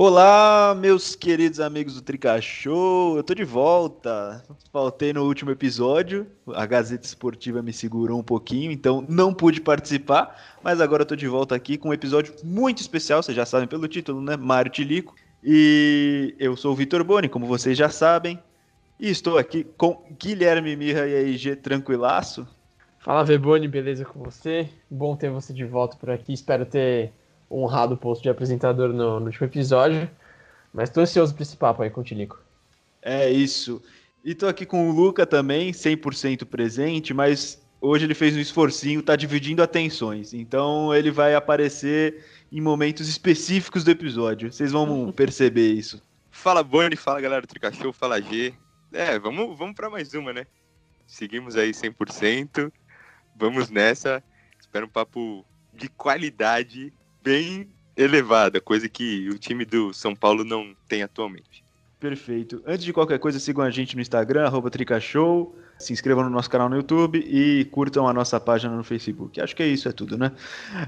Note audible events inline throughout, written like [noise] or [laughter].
Olá, meus queridos amigos do Trica Show, eu tô de volta. Faltei no último episódio, a Gazeta Esportiva me segurou um pouquinho, então não pude participar, mas agora eu tô de volta aqui com um episódio muito especial, vocês já sabem pelo título, né? Mário Tilico. E eu sou o Vitor Boni, como vocês já sabem, e estou aqui com Guilherme Mirra e a IG Tranquilaço. Fala, Veboni, beleza com você? Bom ter você de volta por aqui, espero ter honrado o posto de apresentador no, no último episódio. Mas tô ansioso pra esse papo aí com o Tilico. É isso. E tô aqui com o Luca também, 100% presente, mas hoje ele fez um esforcinho, tá dividindo atenções. Então ele vai aparecer em momentos específicos do episódio. Vocês vão [laughs] perceber isso. Fala Boni, fala galera do Tricachou, fala G. É, vamos, vamos para mais uma, né? Seguimos aí 100%. Vamos nessa. Espero um papo de qualidade bem elevada, coisa que o time do São Paulo não tem atualmente. Perfeito. Antes de qualquer coisa, sigam a gente no Instagram, arroba Tricashow, se inscrevam no nosso canal no YouTube e curtam a nossa página no Facebook. Acho que é isso, é tudo, né?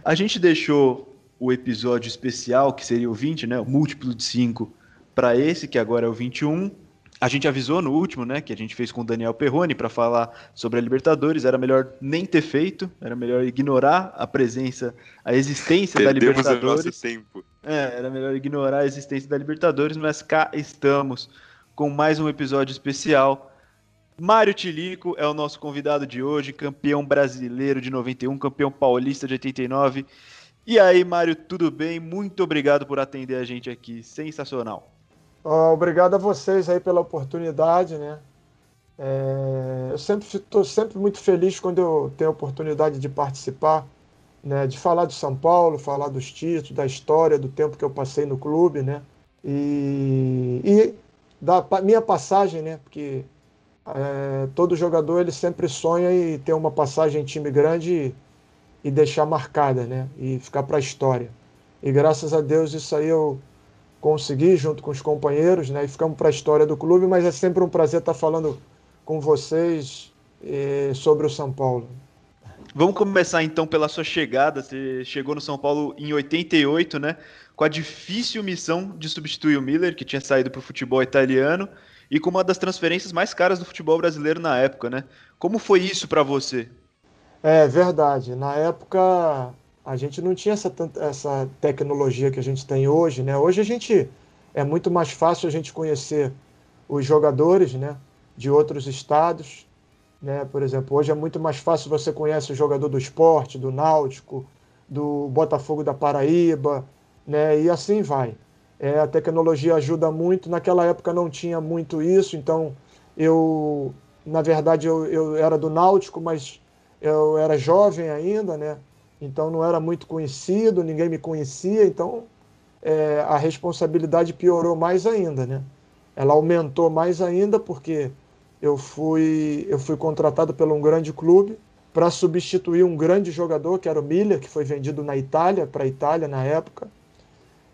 A gente deixou o episódio especial, que seria o 20, né? O múltiplo de 5, para esse, que agora é o 21. A gente avisou no último, né, que a gente fez com o Daniel Perrone para falar sobre a Libertadores, era melhor nem ter feito, era melhor ignorar a presença, a existência da Libertadores. O nosso tempo. É, era melhor ignorar a existência da Libertadores, mas cá estamos com mais um episódio especial. Mário Tilico é o nosso convidado de hoje, campeão brasileiro de 91, campeão paulista de 89. E aí, Mário, tudo bem? Muito obrigado por atender a gente aqui. Sensacional. Obrigado a vocês aí pela oportunidade, né? É, eu sempre estou sempre muito feliz quando eu tenho a oportunidade de participar, né? De falar do São Paulo, falar dos títulos, da história, do tempo que eu passei no clube, né? E, e da minha passagem, né? Porque é, todo jogador ele sempre sonha em ter uma passagem em time grande e, e deixar marcada, né? E ficar para a história. E graças a Deus isso aí eu consegui junto com os companheiros, né? E ficamos para a história do clube, mas é sempre um prazer estar falando com vocês eh, sobre o São Paulo. Vamos começar então pela sua chegada. Você chegou no São Paulo em 88, né? Com a difícil missão de substituir o Miller, que tinha saído para o futebol italiano, e com uma das transferências mais caras do futebol brasileiro na época, né? Como foi isso para você? É verdade. Na época a gente não tinha essa, essa tecnologia que a gente tem hoje, né? Hoje a gente é muito mais fácil a gente conhecer os jogadores, né? De outros estados, né? Por exemplo, hoje é muito mais fácil você conhecer o jogador do esporte, do Náutico, do Botafogo da Paraíba, né? E assim vai. É, a tecnologia ajuda muito. Naquela época não tinha muito isso, então eu, na verdade, eu, eu era do Náutico, mas eu era jovem ainda, né? Então não era muito conhecido, ninguém me conhecia, então é, a responsabilidade piorou mais ainda, né? Ela aumentou mais ainda porque eu fui, eu fui contratado por um grande clube para substituir um grande jogador, que era o Miller, que foi vendido na Itália, para a Itália na época.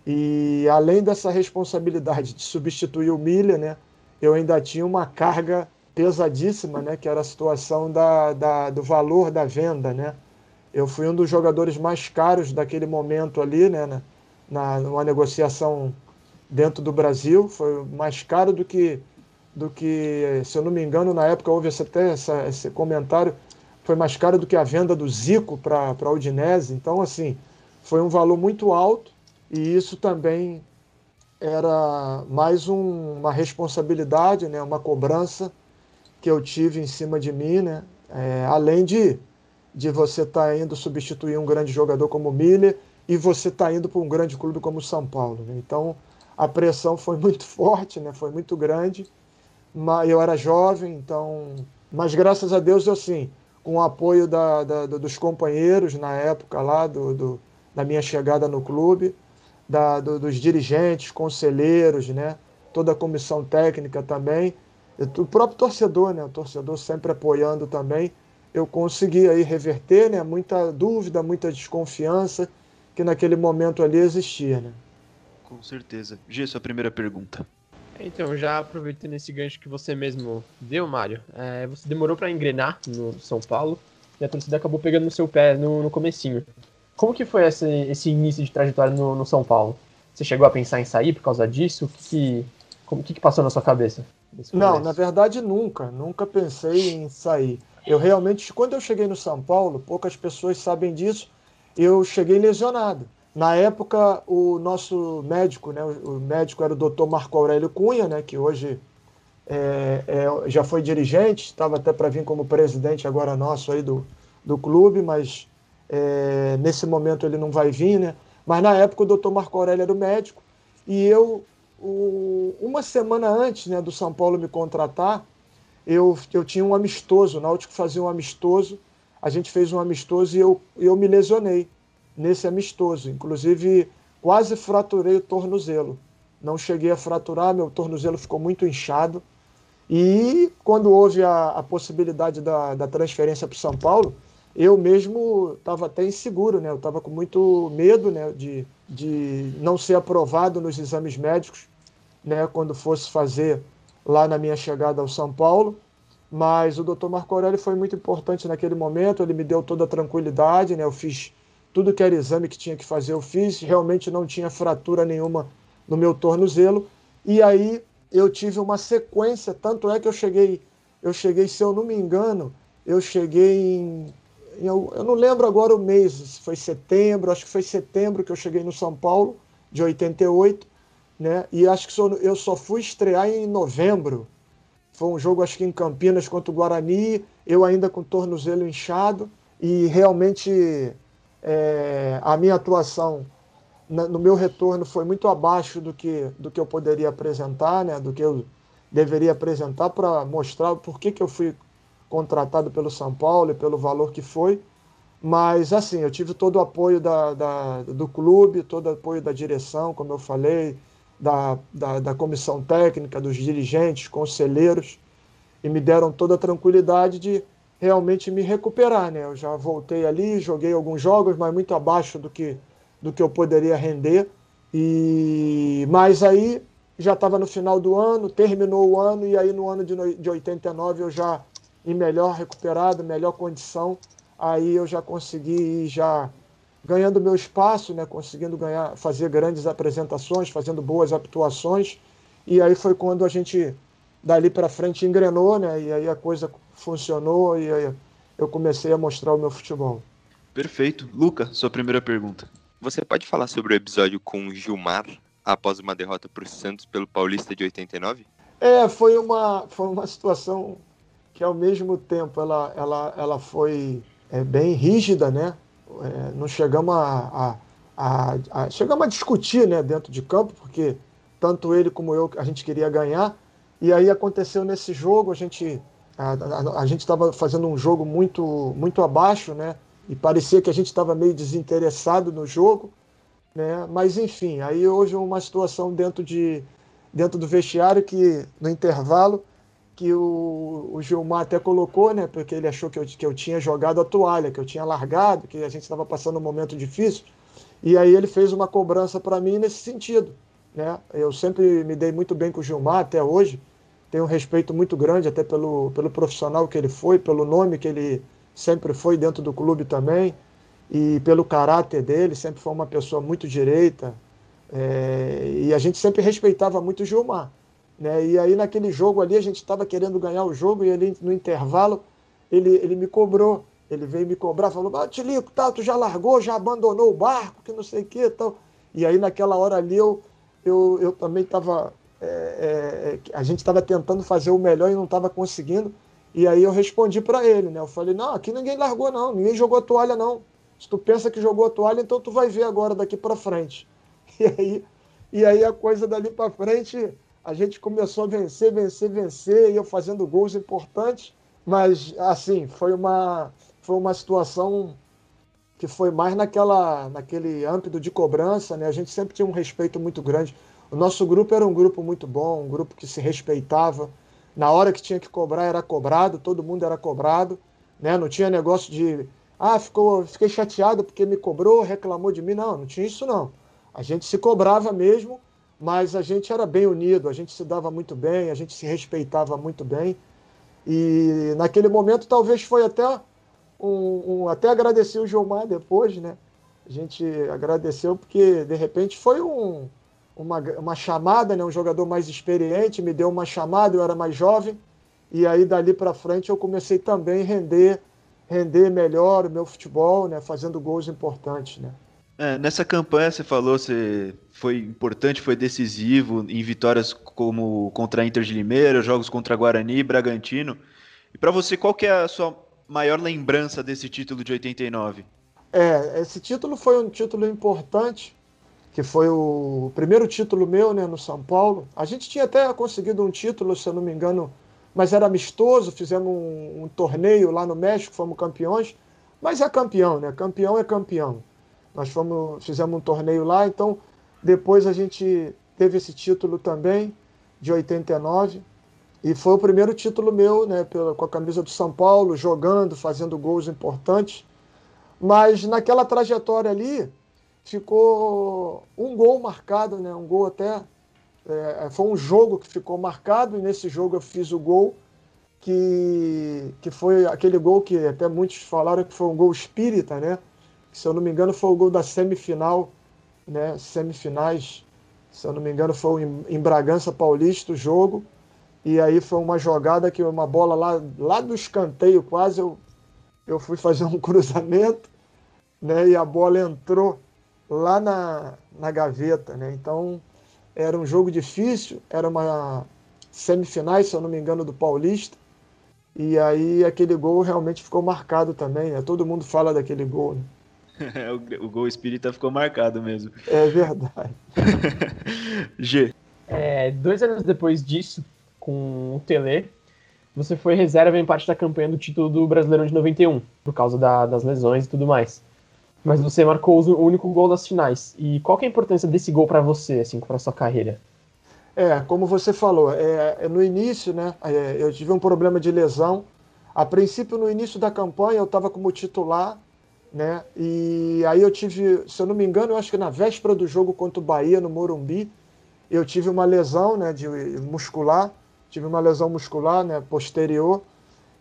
E além dessa responsabilidade de substituir o Miller, né, eu ainda tinha uma carga pesadíssima, né, que era a situação da, da, do valor da venda, né? Eu fui um dos jogadores mais caros daquele momento ali, né, na, na numa negociação dentro do Brasil, foi mais caro do que do que, se eu não me engano, na época houve até essa, esse comentário, foi mais caro do que a venda do Zico para a Udinese. Então, assim, foi um valor muito alto e isso também era mais um, uma responsabilidade, né, uma cobrança que eu tive em cima de mim, né, é, além de de você estar tá indo substituir um grande jogador como o Miller e você estar tá indo para um grande clube como o São Paulo. Né? Então a pressão [laughs] foi muito forte, né? foi muito grande. Mas eu era jovem, então. Mas graças a Deus, assim, com o apoio da, da, dos companheiros na época lá, do, do da minha chegada no clube, da, do, dos dirigentes, conselheiros, né? toda a comissão técnica também, o próprio torcedor, né? o torcedor sempre apoiando também eu consegui aí reverter, né? Muita dúvida, muita desconfiança que naquele momento ali existia, né? Com certeza. G, sua primeira pergunta. Então, já aproveitando esse gancho que você mesmo deu, Mário, é, você demorou para engrenar no São Paulo e a torcida acabou pegando no seu pé no, no comecinho. Como que foi esse, esse início de trajetória no, no São Paulo? Você chegou a pensar em sair por causa disso? O que, como, que, que passou na sua cabeça? Não, na verdade nunca, nunca pensei em sair. Eu realmente, quando eu cheguei no São Paulo, poucas pessoas sabem disso, eu cheguei lesionado. Na época, o nosso médico, né, o médico era o doutor Marco Aurélio Cunha, né, que hoje é, é, já foi dirigente, estava até para vir como presidente agora nosso aí do, do clube, mas é, nesse momento ele não vai vir, né? Mas na época o doutor Marco Aurélio era o médico e eu, o, uma semana antes né, do São Paulo me contratar, eu, eu tinha um amistoso, o Náutico fazia um amistoso, a gente fez um amistoso e eu, eu me lesionei nesse amistoso. Inclusive, quase fraturei o tornozelo. Não cheguei a fraturar, meu tornozelo ficou muito inchado. E quando houve a, a possibilidade da, da transferência para São Paulo, eu mesmo estava até inseguro, né? Eu estava com muito medo né? de, de não ser aprovado nos exames médicos, né? Quando fosse fazer lá na minha chegada ao São Paulo. Mas o doutor Marco Aurélio foi muito importante naquele momento, ele me deu toda a tranquilidade, né? Eu fiz tudo que era exame que tinha que fazer, eu fiz, realmente não tinha fratura nenhuma no meu tornozelo. E aí eu tive uma sequência, tanto é que eu cheguei, eu cheguei, se eu não me engano, eu cheguei em. Eu, eu não lembro agora o mês, se foi setembro, acho que foi setembro que eu cheguei no São Paulo, de 88, né? E acho que eu só fui estrear em novembro. Foi um jogo, acho que em Campinas contra o Guarani, eu ainda com o tornozelo inchado, e realmente é, a minha atuação no meu retorno foi muito abaixo do que, do que eu poderia apresentar, né, do que eu deveria apresentar para mostrar por que, que eu fui contratado pelo São Paulo e pelo valor que foi. Mas, assim, eu tive todo o apoio da, da do clube, todo o apoio da direção, como eu falei, da, da, da comissão técnica, dos dirigentes, conselheiros, e me deram toda a tranquilidade de realmente me recuperar. Né? Eu já voltei ali, joguei alguns jogos, mas muito abaixo do que do que eu poderia render. E mas aí já estava no final do ano, terminou o ano e aí no ano de, de 89 eu já em melhor recuperado, melhor condição, aí eu já consegui ir já ganhando meu espaço, né, conseguindo ganhar, fazer grandes apresentações, fazendo boas atuações. E aí foi quando a gente dali para frente engrenou, né? E aí a coisa funcionou e aí eu comecei a mostrar o meu futebol. Perfeito. Luca, sua primeira pergunta. Você pode falar sobre o episódio com Gilmar após uma derrota para o Santos pelo Paulista de 89? É, foi uma, foi uma situação que ao mesmo tempo ela, ela, ela foi é, bem rígida, né? É, não chegamos a, a, a, a, chegamos a discutir né, dentro de campo, porque tanto ele como eu a gente queria ganhar. E aí aconteceu nesse jogo, a gente a, a, a gente estava fazendo um jogo muito muito abaixo, né? e parecia que a gente estava meio desinteressado no jogo, né? Mas enfim, aí houve uma situação dentro de dentro do vestiário que no intervalo que o, o Gilmar até colocou, né? Porque ele achou que eu, que eu tinha jogado a toalha, que eu tinha largado, que a gente estava passando um momento difícil. E aí ele fez uma cobrança para mim nesse sentido, né? Eu sempre me dei muito bem com o Gilmar até hoje. Tenho um respeito muito grande até pelo, pelo profissional que ele foi, pelo nome que ele sempre foi dentro do clube também, e pelo caráter dele, sempre foi uma pessoa muito direita, é, e a gente sempre respeitava muito o Gilmar. Né? E aí naquele jogo ali, a gente estava querendo ganhar o jogo, e ele, no intervalo, ele, ele me cobrou, ele veio me cobrar, falou, ah, Tilico, tá, tu já largou, já abandonou o barco, que não sei o que tal. E aí naquela hora ali eu, eu, eu também estava. É, é, a gente estava tentando fazer o melhor e não estava conseguindo. E aí eu respondi para ele, né? Eu falei, não, aqui ninguém largou não, ninguém jogou toalha não. Se tu pensa que jogou toalha, então tu vai ver agora daqui para frente. [laughs] E aí, e aí a coisa dali para frente, a gente começou a vencer, vencer, vencer, e eu fazendo gols importantes, mas assim, foi uma foi uma situação que foi mais naquela naquele âmbito de cobrança, né? A gente sempre tinha um respeito muito grande. O nosso grupo era um grupo muito bom, um grupo que se respeitava na hora que tinha que cobrar era cobrado, todo mundo era cobrado, né? Não tinha negócio de ah, ficou, fiquei chateado porque me cobrou, reclamou de mim. Não, não tinha isso não. A gente se cobrava mesmo, mas a gente era bem unido, a gente se dava muito bem, a gente se respeitava muito bem. E naquele momento talvez foi até um, um até agradecer o Gilmar depois, né? A gente agradeceu porque de repente foi um uma, uma chamada, né? um jogador mais experiente, me deu uma chamada, eu era mais jovem, e aí dali para frente eu comecei também a render, render melhor o meu futebol, né? fazendo gols importantes. Né? É, nessa campanha você falou, você foi importante, foi decisivo em vitórias como contra a Inter de Limeira, jogos contra Guarani, Bragantino. E para você, qual que é a sua maior lembrança desse título de 89? É, esse título foi um título importante, que foi o primeiro título meu né, no São Paulo. A gente tinha até conseguido um título, se eu não me engano, mas era amistoso, fizemos um, um torneio lá no México, fomos campeões. Mas é campeão, né? Campeão é campeão. Nós fomos, fizemos um torneio lá, então depois a gente teve esse título também, de 89. E foi o primeiro título meu, né, pela, com a camisa do São Paulo, jogando, fazendo gols importantes. Mas naquela trajetória ali, ficou um gol marcado, né, um gol até. É, foi um jogo que ficou marcado, e nesse jogo eu fiz o gol, que, que foi aquele gol que até muitos falaram que foi um gol espírita, né? Se eu não me engano, foi o gol da semifinal, né? Semifinais, se eu não me engano, foi em Bragança Paulista o jogo. E aí foi uma jogada que uma bola lá, lá do escanteio quase, eu, eu fui fazer um [laughs] cruzamento, né? E a bola entrou lá na, na gaveta, né? Então era um jogo difícil, era uma semifinais, se eu não me engano, do Paulista. E aí aquele gol realmente ficou marcado também, né? Todo mundo fala daquele gol, né? [laughs] o, gol espírita ficou marcado mesmo. É verdade. [laughs] G. É, dois anos depois disso, com o Tele, você foi reserva em parte da campanha do título do Brasileirão de 91, por causa da, das lesões e tudo mais. Mas você marcou o único gol das finais. E qual é a importância desse gol para você, assim, para sua carreira? É, como você falou, é, é no início, né, é, eu tive um problema de lesão. A princípio, no início da campanha, eu estava como titular né? E aí eu tive, se eu não me engano, eu acho que na véspera do jogo contra o Bahia, no Morumbi, eu tive uma lesão né, de muscular, tive uma lesão muscular né, posterior,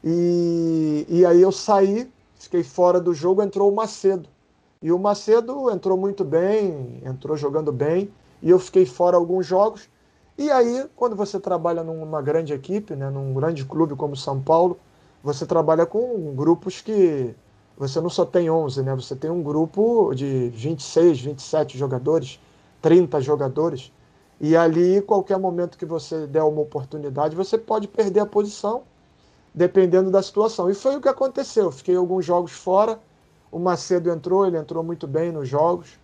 e, e aí eu saí, fiquei fora do jogo, entrou o Macedo. E o Macedo entrou muito bem, entrou jogando bem, e eu fiquei fora alguns jogos. E aí, quando você trabalha numa grande equipe, né, num grande clube como São Paulo, você trabalha com grupos que você não só tem 11, né? Você tem um grupo de 26, 27 jogadores, 30 jogadores. E ali, qualquer momento que você der uma oportunidade, você pode perder a posição, dependendo da situação. E foi o que aconteceu. Fiquei alguns jogos fora. O Macedo entrou, ele entrou muito bem nos jogos,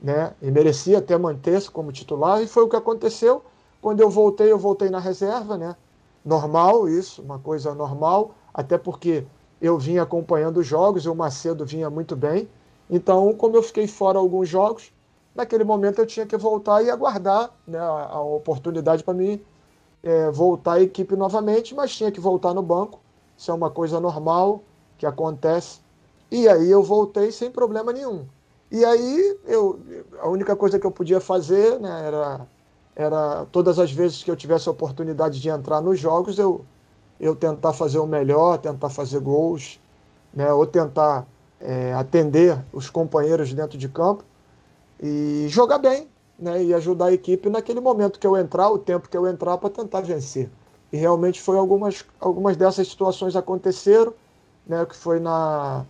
né? E merecia até manter-se como titular. E foi o que aconteceu. Quando eu voltei, eu voltei na reserva, né? Normal isso, uma coisa normal, até porque eu vinha acompanhando os jogos o Macedo vinha muito bem. Então, como eu fiquei fora alguns jogos, naquele momento eu tinha que voltar e aguardar né, a, a oportunidade para mim é, voltar à equipe novamente, mas tinha que voltar no banco. Isso é uma coisa normal que acontece. E aí eu voltei sem problema nenhum. E aí eu, a única coisa que eu podia fazer né, era, era todas as vezes que eu tivesse a oportunidade de entrar nos jogos, eu, eu tentar fazer o melhor, tentar fazer gols, né, ou tentar é, atender os companheiros dentro de campo e jogar bem, né, e ajudar a equipe naquele momento que eu entrar, o tempo que eu entrar para tentar vencer. E realmente foi algumas, algumas dessas situações aconteceram, né, que foi na,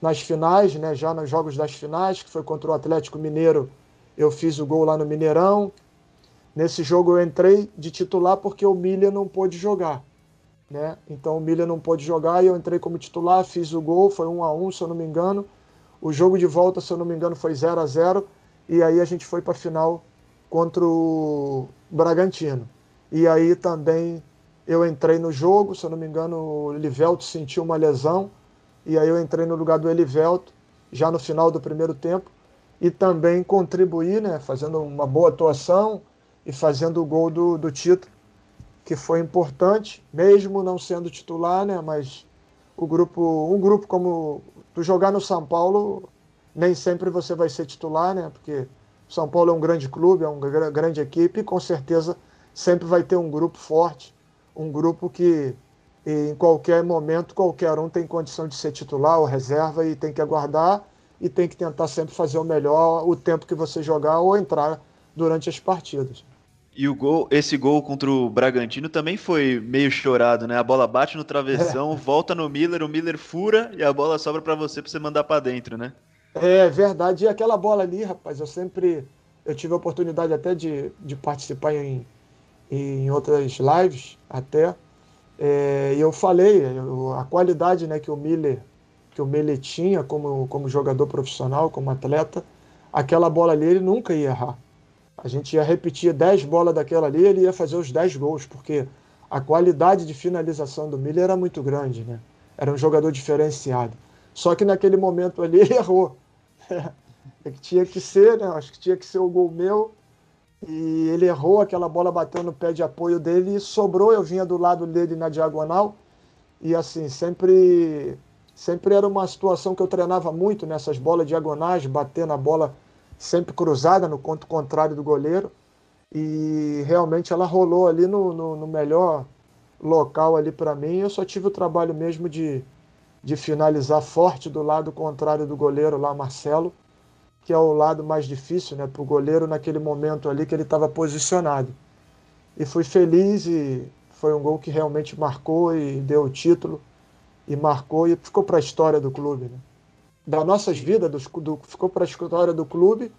nas finais, né, já nos jogos das finais, que foi contra o Atlético Mineiro, eu fiz o gol lá no Mineirão. Nesse jogo eu entrei de titular porque o Milha não pôde jogar. Né? Então o Milha não pôde jogar e eu entrei como titular, fiz o gol, foi 1 a 1 se eu não me engano. O jogo de volta, se eu não me engano, foi 0 a 0 e aí a gente foi para a final contra o Bragantino. E aí também eu entrei no jogo, se eu não me engano, o Livelto sentiu uma lesão e aí eu entrei no lugar do Elivelto já no final do primeiro tempo e também contribuí, né, fazendo uma boa atuação e fazendo o gol do, do título que foi importante, mesmo não sendo titular, né? Mas o grupo, um grupo como tu jogar no São Paulo, nem sempre você vai ser titular, né? Porque São Paulo é um grande clube, é uma grande equipe, e com certeza sempre vai ter um grupo forte, um grupo que em qualquer momento qualquer um tem condição de ser titular ou reserva e tem que aguardar e tem que tentar sempre fazer o melhor o tempo que você jogar ou entrar durante as partidas. E o gol, esse gol contra o Bragantino também foi meio chorado, né? A bola bate no travessão, é. volta no Miller, o Miller fura e a bola sobra para você para você mandar para dentro, né? É verdade. E aquela bola ali, rapaz, eu sempre eu tive a oportunidade até de, de participar em, em outras lives até. É, e eu falei eu, a qualidade né, que o Miller que o Miller tinha como, como jogador profissional, como atleta, aquela bola ali ele nunca ia errar. A gente ia repetir 10 bolas daquela ali, ele ia fazer os 10 gols, porque a qualidade de finalização do Miller era muito grande, né? Era um jogador diferenciado. Só que naquele momento ali [laughs] ele errou. É que tinha que ser, né? Acho que tinha que ser o gol meu. E ele errou, aquela bola bateu no pé de apoio dele e sobrou. Eu vinha do lado dele na diagonal. E assim, sempre, sempre era uma situação que eu treinava muito nessas bolas diagonais, bater na bola sempre cruzada no ponto contrário do goleiro. E realmente ela rolou ali no, no, no melhor local ali para mim. Eu só tive o trabalho mesmo de, de finalizar forte do lado contrário do goleiro lá, Marcelo, que é o lado mais difícil né, para o goleiro naquele momento ali que ele estava posicionado. E fui feliz e foi um gol que realmente marcou e deu o título e marcou e ficou para a história do clube. Né? Das nossas vidas, do, ficou para a história do clube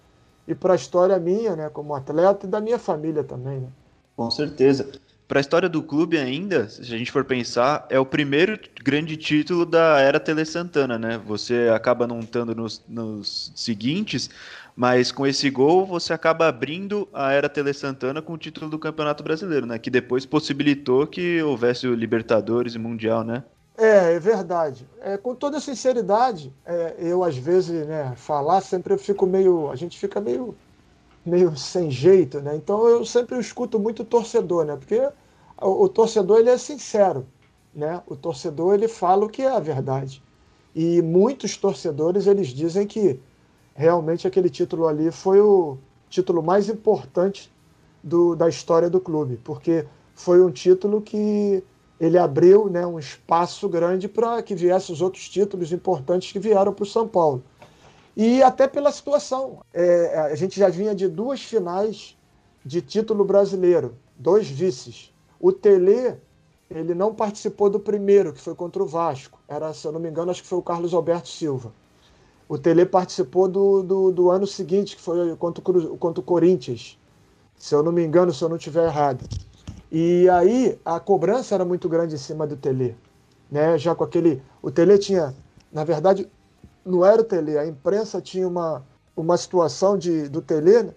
e para a história minha, né, como atleta e da minha família também. Né? Com certeza. Para a história do clube ainda, se a gente for pensar, é o primeiro grande título da era Tele Santana, né? Você acaba não estando nos, nos seguintes, mas com esse gol você acaba abrindo a era Tele Santana com o título do Campeonato Brasileiro, né? Que depois possibilitou que houvesse o Libertadores e Mundial, né? É, é verdade. É, com toda sinceridade, é, eu às vezes, né, falar sempre eu fico meio, a gente fica meio, meio sem jeito, né? Então eu sempre escuto muito o torcedor, né? Porque o, o, torcedor ele é sincero, né? O torcedor ele fala o que é a verdade. E muitos torcedores eles dizem que realmente aquele título ali foi o título mais importante do, da história do clube, porque foi um título que ele abriu né, um espaço grande para que viessem os outros títulos importantes que vieram para o São Paulo. E até pela situação. É, a gente já vinha de duas finais de título brasileiro, dois vices. O Tele, ele não participou do primeiro, que foi contra o Vasco. Era, se eu não me engano, acho que foi o Carlos Alberto Silva. O Tele participou do, do, do ano seguinte, que foi contra o, contra o Corinthians. Se eu não me engano, se eu não estiver errado. E aí a cobrança era muito grande em cima do Tele. Né? Já com aquele. O Tele tinha. Na verdade, não era o Tele, a imprensa tinha uma, uma situação de, do Tele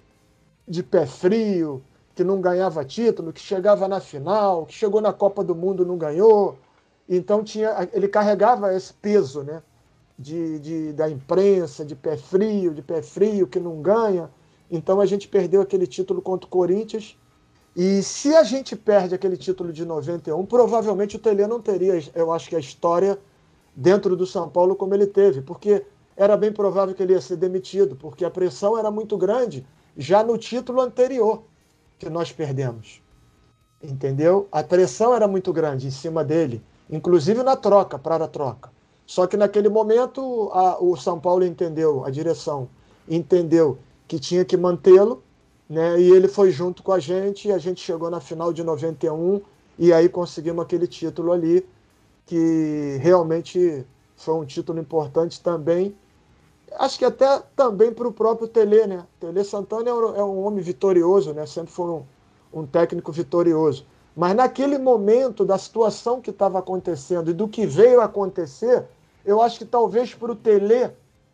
de pé frio, que não ganhava título, que chegava na final, que chegou na Copa do Mundo não ganhou. Então tinha, ele carregava esse peso né? de, de, da imprensa, de pé frio, de pé frio, que não ganha. Então a gente perdeu aquele título contra o Corinthians e se a gente perde aquele título de 91, provavelmente o Tele não teria, eu acho que a história dentro do São Paulo como ele teve, porque era bem provável que ele ia ser demitido, porque a pressão era muito grande já no título anterior que nós perdemos. Entendeu? A pressão era muito grande em cima dele, inclusive na troca, para a troca. Só que naquele momento a, o São Paulo entendeu, a direção entendeu que tinha que mantê-lo né? E ele foi junto com a gente e a gente chegou na final de 91 e aí conseguimos aquele título ali que realmente foi um título importante também. Acho que até também para o próprio Tele, né? Tele Santana é um, é um homem vitorioso, né? Sempre foi um, um técnico vitorioso. Mas naquele momento da situação que estava acontecendo e do que veio acontecer, eu acho que talvez para o Tele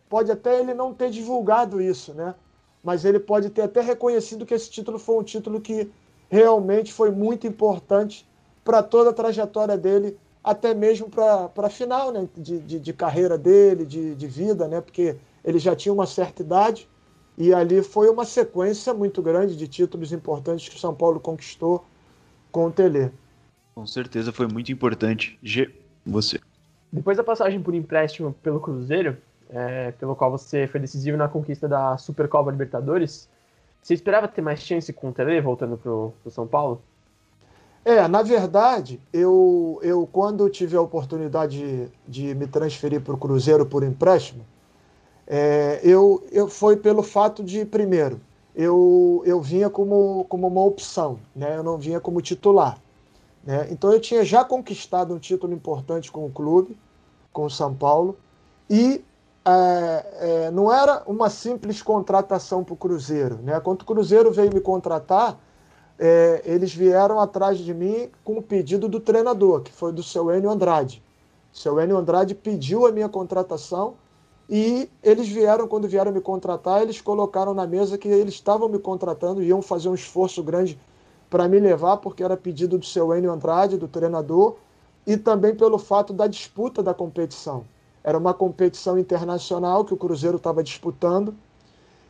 pode até ele não ter divulgado isso, né? Mas ele pode ter até reconhecido que esse título foi um título que realmente foi muito importante para toda a trajetória dele, até mesmo para a final né, de, de, de, carreira dele, de, de vida, né, porque ele já tinha uma certa idade e ali foi uma sequência muito grande de títulos importantes que o São Paulo conquistou com o Tele. Com certeza foi muito importante. G, você. Depois da passagem por empréstimo pelo Cruzeiro, é, pelo qual você foi decisivo na conquista da Supercopa Libertadores. Você esperava ter mais chance com o Tele voltando para o São Paulo? É, na verdade, eu, eu quando tive a oportunidade de, de me transferir para o Cruzeiro por empréstimo, é, eu, eu foi pelo fato de, primeiro, eu, eu vinha como, como uma opção, né? eu não vinha como titular. Né? Então eu tinha já conquistado um título importante com o clube, com o São Paulo, e é, é, não era uma simples contratação para o Cruzeiro. Né? Quando o Cruzeiro veio me contratar, é, eles vieram atrás de mim com o pedido do treinador, que foi do seu Enio Andrade. O seu Enio Andrade pediu a minha contratação e eles vieram, quando vieram me contratar, eles colocaram na mesa que eles estavam me contratando e iam fazer um esforço grande para me levar, porque era pedido do seu Enio Andrade, do treinador, e também pelo fato da disputa da competição. Era uma competição internacional que o Cruzeiro estava disputando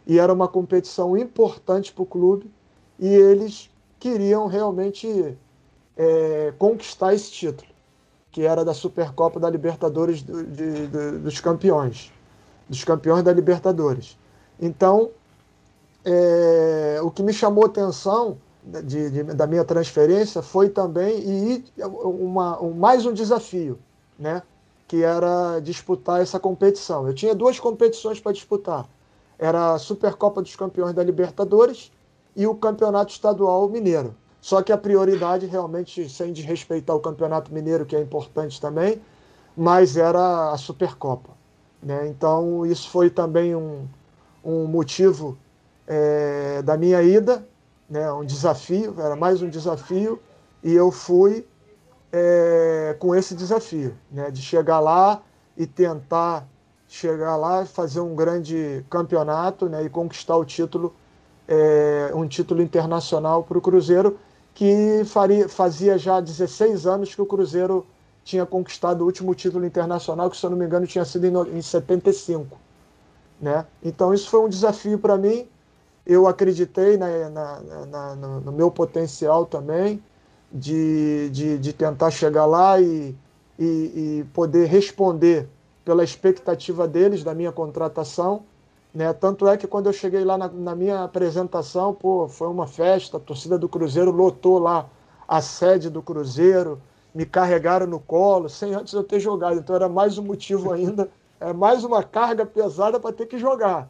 e era uma competição importante para o clube e eles queriam realmente é, conquistar esse título, que era da Supercopa da Libertadores do, de, dos campeões, dos campeões da Libertadores. Então, é, o que me chamou atenção de, de, da minha transferência foi também e uma, um, mais um desafio, né? Que era disputar essa competição. Eu tinha duas competições para disputar. Era a Supercopa dos Campeões da Libertadores e o Campeonato Estadual Mineiro. Só que a prioridade, realmente, sem desrespeitar o Campeonato Mineiro, que é importante também, mas era a Supercopa. Né? Então, isso foi também um, um motivo é, da minha ida, né? um desafio, era mais um desafio, e eu fui é, com esse desafio, né, de chegar lá e tentar chegar lá, fazer um grande campeonato né, e conquistar o título, é, um título internacional para o Cruzeiro, que faria, fazia já 16 anos que o Cruzeiro tinha conquistado o último título internacional, que se eu não me engano tinha sido em, em 75. Né? Então isso foi um desafio para mim. Eu acreditei na, na, na, no meu potencial também de, de, de tentar chegar lá e, e, e, poder responder pela expectativa deles da minha contratação. Né? Tanto é que quando eu cheguei lá na, na minha apresentação, pô, foi uma festa, a torcida do Cruzeiro lotou lá a sede do Cruzeiro, me carregaram no colo, sem antes eu ter jogado. Então era mais um motivo ainda, é mais uma carga pesada para ter que jogar.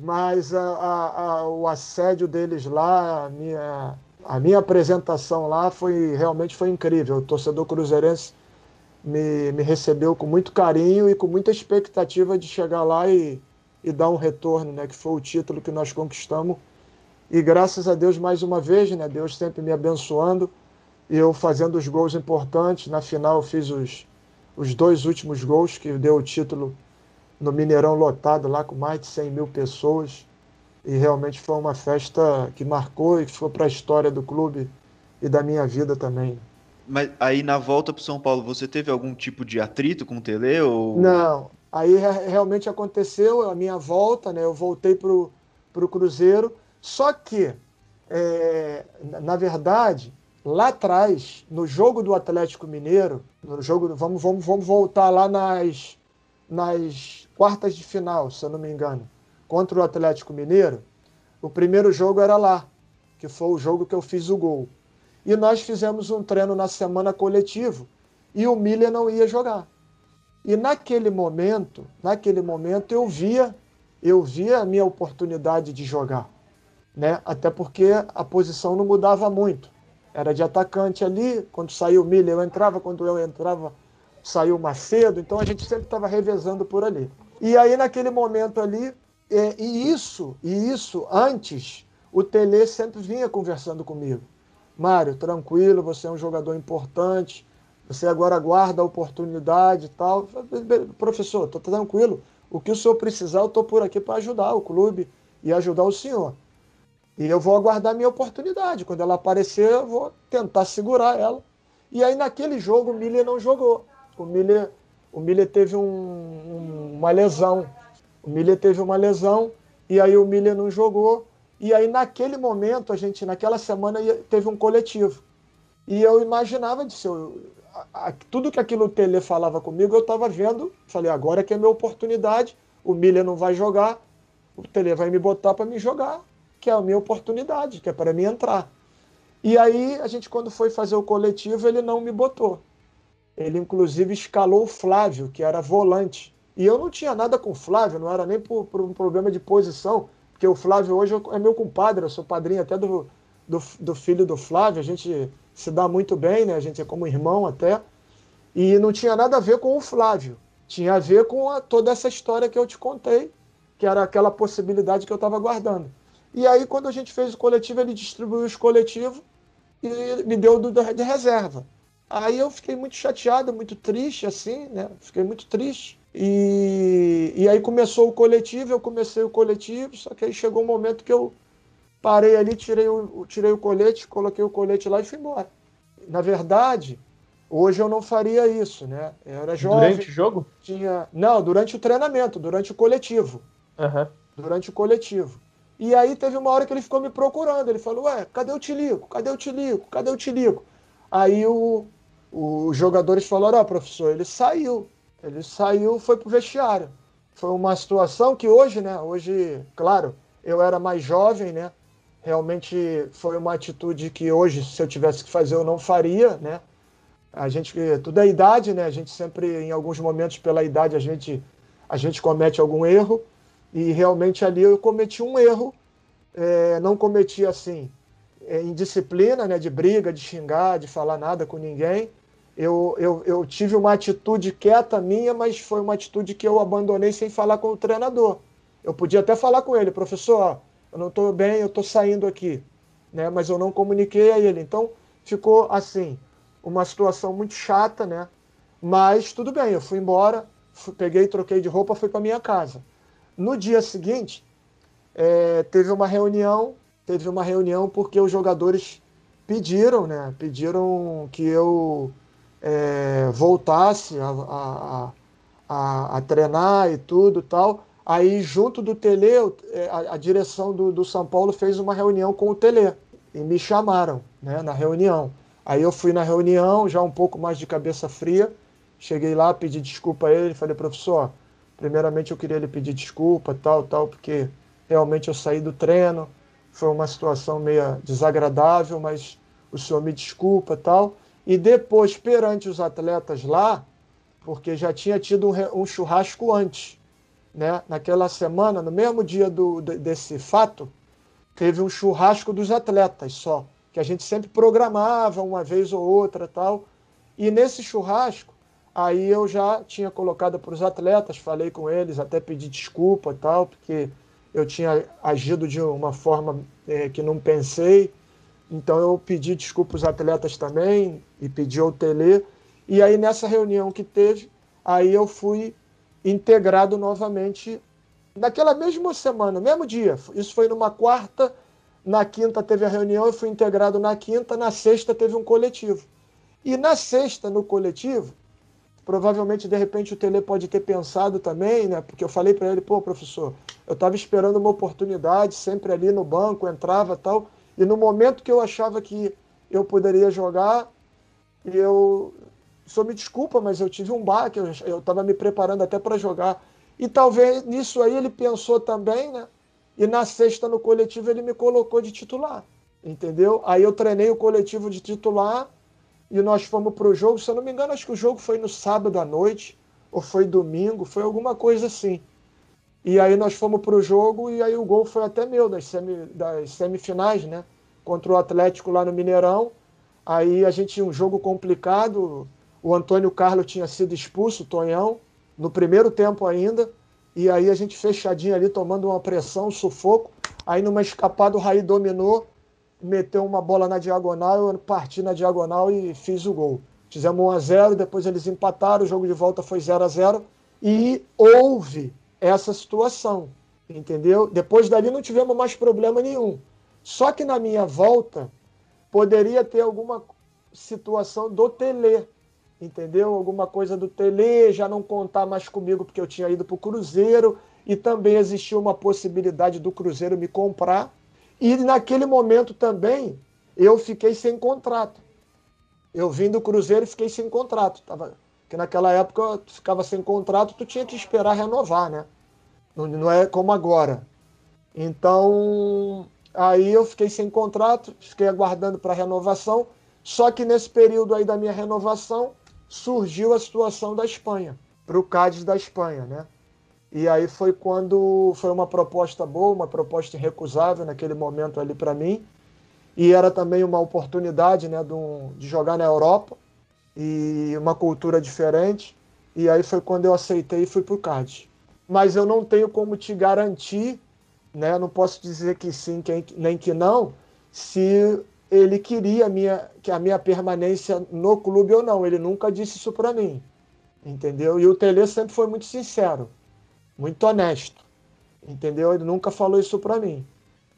Mas a, a, a, o assédio deles lá, a minha, a minha apresentação lá foi realmente foi incrível. O torcedor cruzeirense me, me recebeu com muito carinho e com muita expectativa de chegar lá e, e dar um retorno, né? Que foi o título que nós conquistamos. E graças a Deus mais uma vez, né? Deus sempre me abençoando e eu fazendo os gols importantes. Na final eu fiz os, os dois últimos gols que deu o título no Mineirão lotado lá com mais de 100 mil pessoas e realmente foi uma festa que marcou e que foi para a história do clube e da minha vida também. Mas aí na volta para São Paulo, você teve algum tipo de atrito com o Tele? Ou... Não, aí realmente aconteceu a minha volta, né? Eu voltei para o Cruzeiro, só que, é, na verdade, lá atrás, no jogo do Atlético Mineiro, no jogo, vamos, vamos, vamos voltar lá nas, nas quartas de final, se eu não me engano contra o Atlético Mineiro, o primeiro jogo era lá, que foi o jogo que eu fiz o gol. E nós fizemos um treino na semana coletivo e o Miller não ia jogar. E naquele momento, naquele momento eu via, eu via a minha oportunidade de jogar, né? Até porque a posição não mudava muito. Era de atacante ali, quando saiu o Miller eu entrava, quando eu entrava saiu Macedo, então a gente sempre estava revezando por ali. E aí naquele momento ali é, e isso, e isso antes, o Tele sempre vinha conversando comigo. Mário, tranquilo, você é um jogador importante, você agora aguarda a oportunidade e tal. Professor, estou tranquilo. O que o senhor precisar, eu estou por aqui para ajudar o clube e ajudar o senhor. E eu vou aguardar a minha oportunidade. Quando ela aparecer, eu vou tentar segurar ela. E aí, naquele jogo, o Miller não jogou. O Miller, o Miller teve um, um, uma lesão o Miller teve uma lesão e aí o Miller não jogou. E aí naquele momento, a gente, naquela semana, teve um coletivo. E eu imaginava de ser. Tudo que aquilo Tele falava comigo, eu estava vendo. Falei, agora que é minha oportunidade. O Miller não vai jogar. O Tele vai me botar para me jogar, que é a minha oportunidade, que é para mim entrar. E aí, a gente, quando foi fazer o coletivo, ele não me botou. Ele, inclusive, escalou o Flávio, que era volante. E eu não tinha nada com o Flávio, não era nem por, por um problema de posição, porque o Flávio hoje é meu compadre, eu sou padrinho até do, do, do filho do Flávio, a gente se dá muito bem, né? A gente é como irmão até. E não tinha nada a ver com o Flávio, tinha a ver com a, toda essa história que eu te contei, que era aquela possibilidade que eu estava guardando. E aí, quando a gente fez o coletivo, ele distribuiu os coletivos e me deu do, de reserva. Aí eu fiquei muito chateado, muito triste, assim, né? Fiquei muito triste. E, e aí começou o coletivo, eu comecei o coletivo, só que aí chegou um momento que eu parei ali, tirei o, tirei o colete, coloquei o colete lá e fui embora. Na verdade, hoje eu não faria isso, né? Eu era jovem. Durante o jogo? Tinha... Não, durante o treinamento, durante o coletivo. Uhum. Durante o coletivo. E aí teve uma hora que ele ficou me procurando. Ele falou, ué, cadê o Tilico? Cadê o Tilico? Cadê o Tilico? Aí o, os jogadores falaram, ó, oh, professor, ele saiu. Ele saiu, foi pro vestiário. Foi uma situação que hoje, né? Hoje, claro, eu era mais jovem, né? Realmente foi uma atitude que hoje, se eu tivesse que fazer, eu não faria, né? A gente, tudo é idade, né? A gente sempre, em alguns momentos, pela idade, a gente, a gente comete algum erro. E realmente ali eu cometi um erro. É, não cometi assim, é, indisciplina, né? De briga, de xingar, de falar nada com ninguém eu, eu, eu tive uma atitude quieta minha, mas foi uma atitude que eu abandonei sem falar com o treinador. Eu podia até falar com ele, professor, eu não estou bem, eu estou saindo aqui, né? Mas eu não comuniquei a ele. Então ficou assim, uma situação muito chata, né? Mas tudo bem, eu fui embora, fui, peguei, troquei de roupa, fui para minha casa. No dia seguinte, é, teve uma reunião, teve uma reunião porque os jogadores pediram, né? Pediram que eu é, voltasse a, a, a, a, treinar e tudo tal. Aí, junto do Tele, é, a, direção do, do, São Paulo fez uma reunião com o Tele e me chamaram né, na reunião. Aí eu fui na reunião, já um pouco mais de cabeça fria. Cheguei lá, pedi desculpa a ele, falei, professor, primeiramente eu queria lhe pedir desculpa, tal, tal, porque realmente eu saí do treino, foi uma situação meio desagradável, mas o senhor me desculpa, tal. E depois, perante os atletas lá, porque já tinha tido um, um churrasco antes, né? Naquela semana, no mesmo dia do, desse fato, teve um churrasco dos atletas só, que a gente sempre programava uma vez ou outra tal. E nesse churrasco, aí eu já tinha colocado para os atletas, falei com eles, até pedi desculpa tal, porque eu tinha agido de uma forma é, que não pensei. Então eu pedi desculpa aos atletas também e pedi ao Tele. E aí nessa reunião que teve, aí eu fui integrado novamente naquela mesma semana, mesmo dia. Isso foi numa quarta, na quinta teve a reunião, eu fui integrado na quinta, na sexta teve um coletivo. E na sexta, no coletivo, provavelmente de repente o Tele pode ter pensado também, né? Porque eu falei para ele, pô, professor, eu estava esperando uma oportunidade, sempre ali no banco, entrava tal. E no momento que eu achava que eu poderia jogar, eu. Só me desculpa, mas eu tive um baque, eu estava me preparando até para jogar. E talvez nisso aí ele pensou também, né? E na sexta no coletivo ele me colocou de titular, entendeu? Aí eu treinei o coletivo de titular e nós fomos para o jogo. Se eu não me engano, acho que o jogo foi no sábado à noite ou foi domingo, foi alguma coisa assim. E aí nós fomos para o jogo e aí o gol foi até meu das, semi, das semifinais, né? Contra o Atlético lá no Mineirão. Aí a gente tinha um jogo complicado. O Antônio Carlos tinha sido expulso, o Tonhão, no primeiro tempo ainda. E aí a gente fechadinho ali, tomando uma pressão, um sufoco. Aí numa escapada o Raí dominou, meteu uma bola na diagonal, eu parti na diagonal e fiz o gol. Fizemos 1 a 0 depois eles empataram, o jogo de volta foi 0 a 0 E houve essa situação, entendeu? Depois dali não tivemos mais problema nenhum. Só que na minha volta poderia ter alguma situação do Tele, entendeu? Alguma coisa do Tele já não contar mais comigo porque eu tinha ido para o Cruzeiro e também existia uma possibilidade do Cruzeiro me comprar. E naquele momento também eu fiquei sem contrato. Eu vim do Cruzeiro e fiquei sem contrato. Tava, porque naquela época tu ficava sem contrato, tu tinha que esperar renovar, né? Não, não é como agora. Então, aí eu fiquei sem contrato, fiquei aguardando para renovação. Só que nesse período aí da minha renovação, surgiu a situação da Espanha, para o Cádiz da Espanha, né? E aí foi quando foi uma proposta boa, uma proposta irrecusável naquele momento ali para mim. E era também uma oportunidade né, de, um, de jogar na Europa e uma cultura diferente. E aí foi quando eu aceitei e fui para o Cádiz. Mas eu não tenho como te garantir, né, não posso dizer que sim nem que não, se ele queria a minha, que a minha permanência no clube ou não. Ele nunca disse isso para mim, entendeu? E o Tele sempre foi muito sincero, muito honesto, entendeu? Ele nunca falou isso para mim.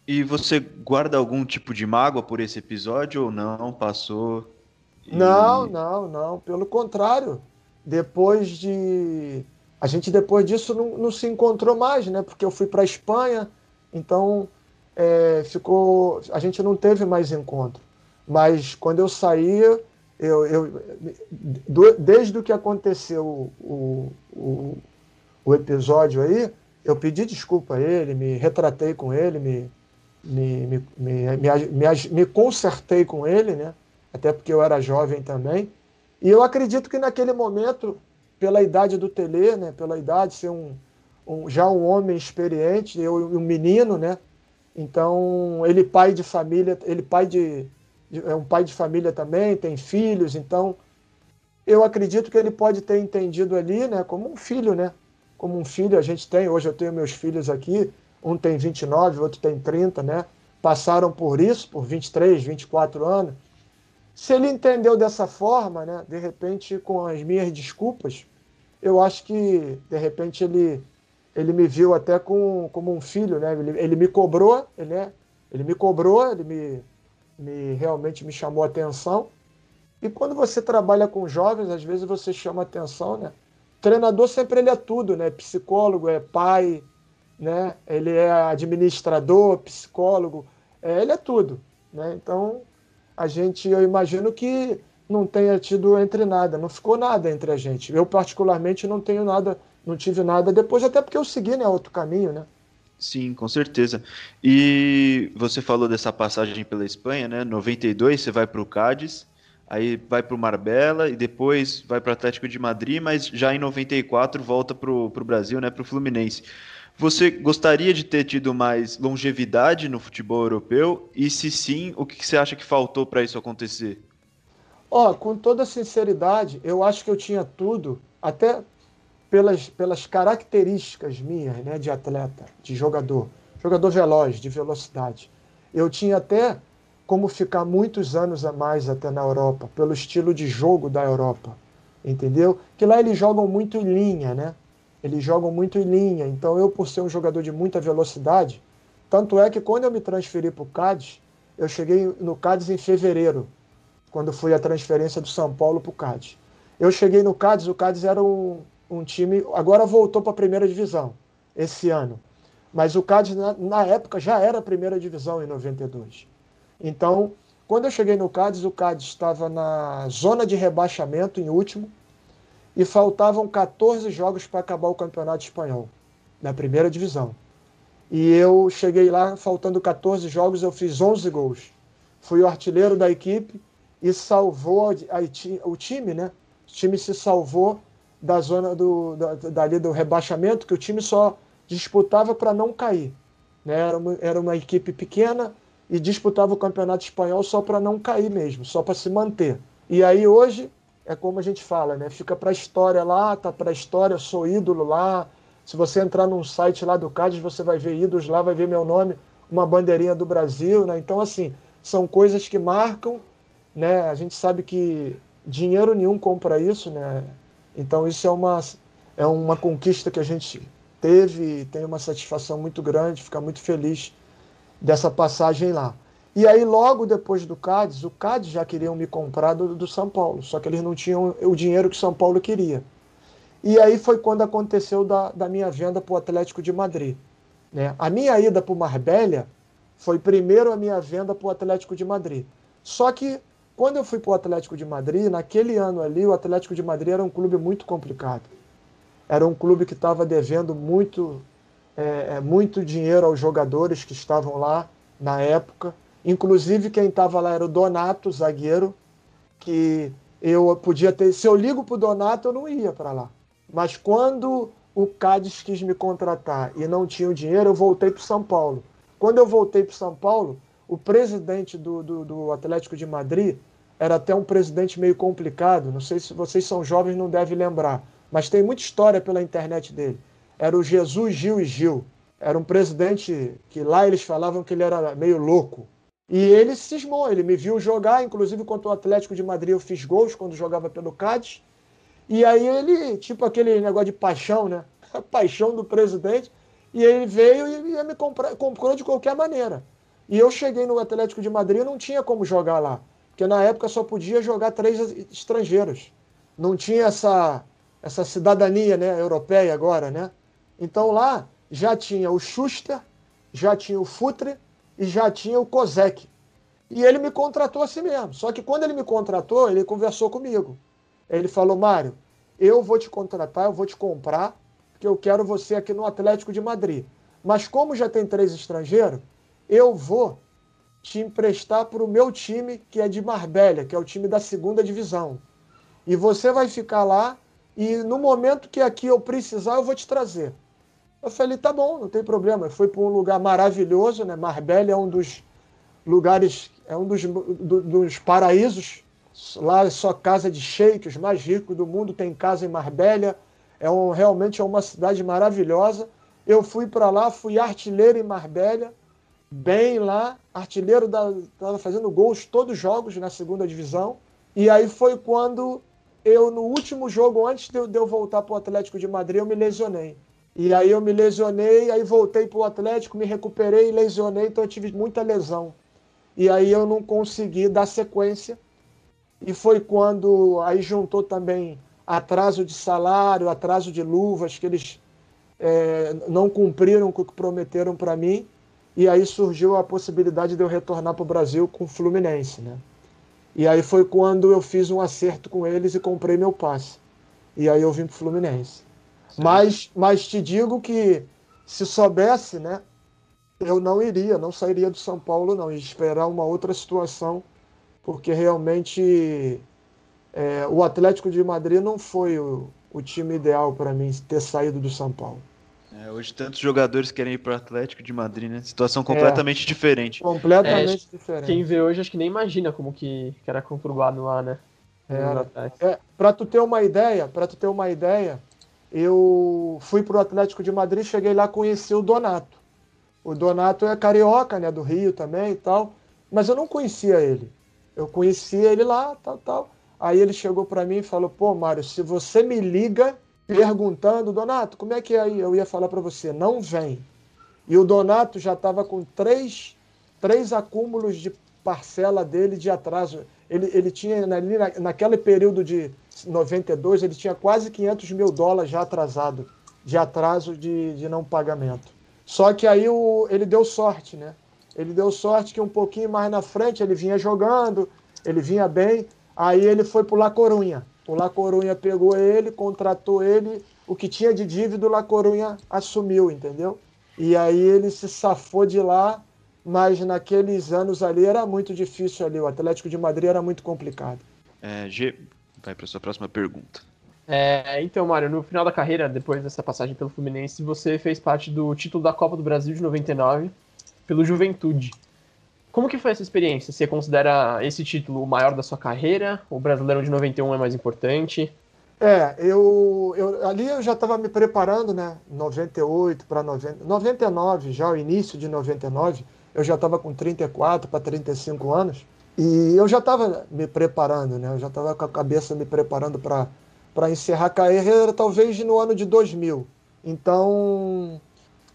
E você guarda algum tipo de mágoa por esse episódio ou não? Passou? Não, não, não. Pelo contrário, depois de a gente depois disso não, não se encontrou mais, né? Porque eu fui para a Espanha, então é, ficou, a gente não teve mais encontro. Mas quando eu saía, eu, eu desde o que aconteceu o, o, o, episódio aí, eu pedi desculpa a ele, me retratei com ele, me, me, me, me, me, me consertei com ele, né? Até porque eu era jovem também. E eu acredito que naquele momento, pela idade do Tele, né? pela idade, ser um, um já um homem experiente, eu um menino, né? Então, ele pai de família, ele pai de, é um pai de família também, tem filhos, então eu acredito que ele pode ter entendido ali, né, como um filho, né? Como um filho a gente tem, hoje eu tenho meus filhos aqui, um tem 29, outro tem 30, né? Passaram por isso, por 23, 24 anos. Se ele entendeu dessa forma, né, de repente com as minhas desculpas, eu acho que de repente ele ele me viu até com, como um filho, né? Ele, ele me cobrou, ele, né? ele me cobrou, ele me, me realmente me chamou a atenção. E quando você trabalha com jovens, às vezes você chama atenção, né? treinador sempre ele é tudo, né? Psicólogo, é pai, né? Ele é administrador, psicólogo, é, ele é tudo, né? Então a gente, eu imagino que não tenha tido entre nada, não ficou nada entre a gente. Eu particularmente não tenho nada não tive nada depois, até porque eu segui né, outro caminho, né? Sim, com certeza. E você falou dessa passagem pela Espanha, né? 92 você vai para o Cádiz, aí vai para o Marbella e depois vai para o Atlético de Madrid, mas já em 94 volta para o Brasil, né? Para o Fluminense. Você gostaria de ter tido mais longevidade no futebol europeu? E se sim, o que você acha que faltou para isso acontecer? Ó, oh, com toda sinceridade, eu acho que eu tinha tudo, até pelas, pelas características minhas né, de atleta, de jogador, jogador veloz, de velocidade. Eu tinha até como ficar muitos anos a mais até na Europa, pelo estilo de jogo da Europa, entendeu? Que lá eles jogam muito em linha, né? Eles jogam muito em linha. Então eu, por ser um jogador de muita velocidade, tanto é que quando eu me transferi para o Cádiz, eu cheguei no Cádiz em fevereiro, quando foi a transferência do São Paulo para o Cádiz. Eu cheguei no Cádiz, o Cádiz era um, um time. Agora voltou para a primeira divisão esse ano. Mas o Cádiz, na, na, época, já era a primeira divisão em 92. Então, quando eu cheguei no Cádiz, o Cádiz estava na zona de rebaixamento, em último, e faltavam 14 jogos para acabar o campeonato espanhol, na primeira divisão. E eu cheguei lá, faltando 14 jogos, eu fiz 11 gols. Fui o artilheiro da equipe e salvou a, a, o time, né? O time se salvou da zona do, da, dali do rebaixamento, que o time só disputava para não cair. Né? Era, uma, era uma equipe pequena e disputava o campeonato espanhol só para não cair mesmo, só para se manter. E aí hoje é como a gente fala, né? Fica para a história lá, tá para a história, sou ídolo lá. Se você entrar num site lá do Cádiz, você vai ver ídolos lá, vai ver meu nome, uma bandeirinha do Brasil, né? Então assim, são coisas que marcam, né? A gente sabe que dinheiro nenhum compra isso, né? Então isso é uma, é uma conquista que a gente teve tem uma satisfação muito grande, ficar muito feliz dessa passagem lá. E aí, logo depois do Cádiz, o Cádiz já queriam me comprar do, do São Paulo, só que eles não tinham o dinheiro que o São Paulo queria. E aí foi quando aconteceu da, da minha venda para o Atlético de Madrid. Né? A minha ida para o Marbella foi primeiro a minha venda para o Atlético de Madrid. Só que quando eu fui para o Atlético de Madrid, naquele ano ali, o Atlético de Madrid era um clube muito complicado. Era um clube que estava devendo muito, é, é, muito dinheiro aos jogadores que estavam lá na época. Inclusive, quem estava lá era o Donato, zagueiro, que eu podia ter. Se eu ligo para o Donato, eu não ia para lá. Mas quando o Cádiz quis me contratar e não tinha o dinheiro, eu voltei para São Paulo. Quando eu voltei para São Paulo, o presidente do, do, do, Atlético de Madrid era até um presidente meio complicado. Não sei se vocês são jovens, não devem lembrar, mas tem muita história pela internet dele. Era o Jesus Gil e Gil. Era um presidente que lá eles falavam que ele era meio louco. E ele cismou, ele me viu jogar, inclusive contra o Atlético de Madrid eu fiz gols quando jogava pelo Cádiz. E aí ele, tipo aquele negócio de paixão, né? [laughs] A paixão do presidente. E ele veio e me comprar, comprou de qualquer maneira. E eu cheguei no Atlético de Madrid e não tinha como jogar lá. Porque na época só podia jogar três estrangeiros. Não tinha essa, essa cidadania né, europeia agora, né? Então lá já tinha o Schuster, já tinha o Futre e já tinha o Kozek. E ele me contratou assim mesmo. Só que quando ele me contratou, ele conversou comigo. Ele falou: Mário, eu vou te contratar, eu vou te comprar, porque eu quero você aqui no Atlético de Madrid. Mas como já tem três estrangeiros, eu vou te emprestar para o meu time, que é de Marbella, que é o time da segunda divisão. E você vai ficar lá e no momento que aqui eu precisar, eu vou te trazer. Eu falei, tá bom, não tem problema. Eu fui para um lugar maravilhoso, né? Marbella é um dos lugares, é um dos, do, dos paraísos. Lá é só casa de sheiks, mais ricos do mundo, tem casa em Marbella. É um, realmente é uma cidade maravilhosa. Eu fui para lá, fui artilheiro em Marbella, bem lá, artilheiro estava fazendo gols todos os jogos na segunda divisão. E aí foi quando eu, no último jogo, antes de eu, de eu voltar para o Atlético de Madrid, eu me lesionei. E aí eu me lesionei, aí voltei para o Atlético, me recuperei lesionei, então eu tive muita lesão. E aí eu não consegui dar sequência. E foi quando aí juntou também atraso de salário, atraso de luvas, que eles é, não cumpriram com o que prometeram para mim. E aí surgiu a possibilidade de eu retornar para o Brasil com o Fluminense, né? E aí foi quando eu fiz um acerto com eles e comprei meu passe. E aí eu vim para o Fluminense. Mas, mas te digo que se soubesse, né, eu não iria, não sairia do São Paulo, não, e esperar uma outra situação, porque realmente é, o Atlético de Madrid não foi o, o time ideal para mim ter saído do São Paulo. É, hoje tantos jogadores querem ir para o Atlético de Madrid, né? Situação é. completamente é, diferente. Completamente é, diferente. Quem vê hoje acho que nem imagina como que, que era conturbado lá, né? É, para tu ter uma ideia, para tu ter uma ideia, eu fui para o Atlético de Madrid, cheguei lá, conheci o Donato. O Donato é carioca, né, do Rio também e tal, mas eu não conhecia ele. Eu conhecia ele lá, tal, tal. Aí ele chegou para mim e falou: "Pô, Mário, se você me liga perguntando, Donato, como é que é aí?" Eu ia falar para você: "Não vem". E o Donato já estava com três, três acúmulos de parcela dele de atraso. Ele, ele tinha ali na, naquele período de 92, ele tinha quase 500 mil dólares já atrasado, de atraso de, de não pagamento. Só que aí o, ele deu sorte, né? Ele deu sorte que um pouquinho mais na frente ele vinha jogando, ele vinha bem, aí ele foi para o La Corunha. O La Corunha pegou ele, contratou ele, o que tinha de dívida o La Corunha assumiu, entendeu? E aí ele se safou de lá, mas naqueles anos ali era muito difícil ali, o Atlético de Madrid era muito complicado. É, vai para sua próxima pergunta. É, então, Mário, no final da carreira, depois dessa passagem pelo Fluminense, você fez parte do título da Copa do Brasil de 99 pelo Juventude. Como que foi essa experiência? Você considera esse título o maior da sua carreira? O Brasileiro de 91 é mais importante? É, eu, eu ali eu já estava me preparando, né? 98 para 99, já o início de 99, eu já estava com 34 para 35 anos. E eu já estava me preparando, né? Eu já estava com a cabeça me preparando para encerrar a carreira, talvez no ano de 2000. Então,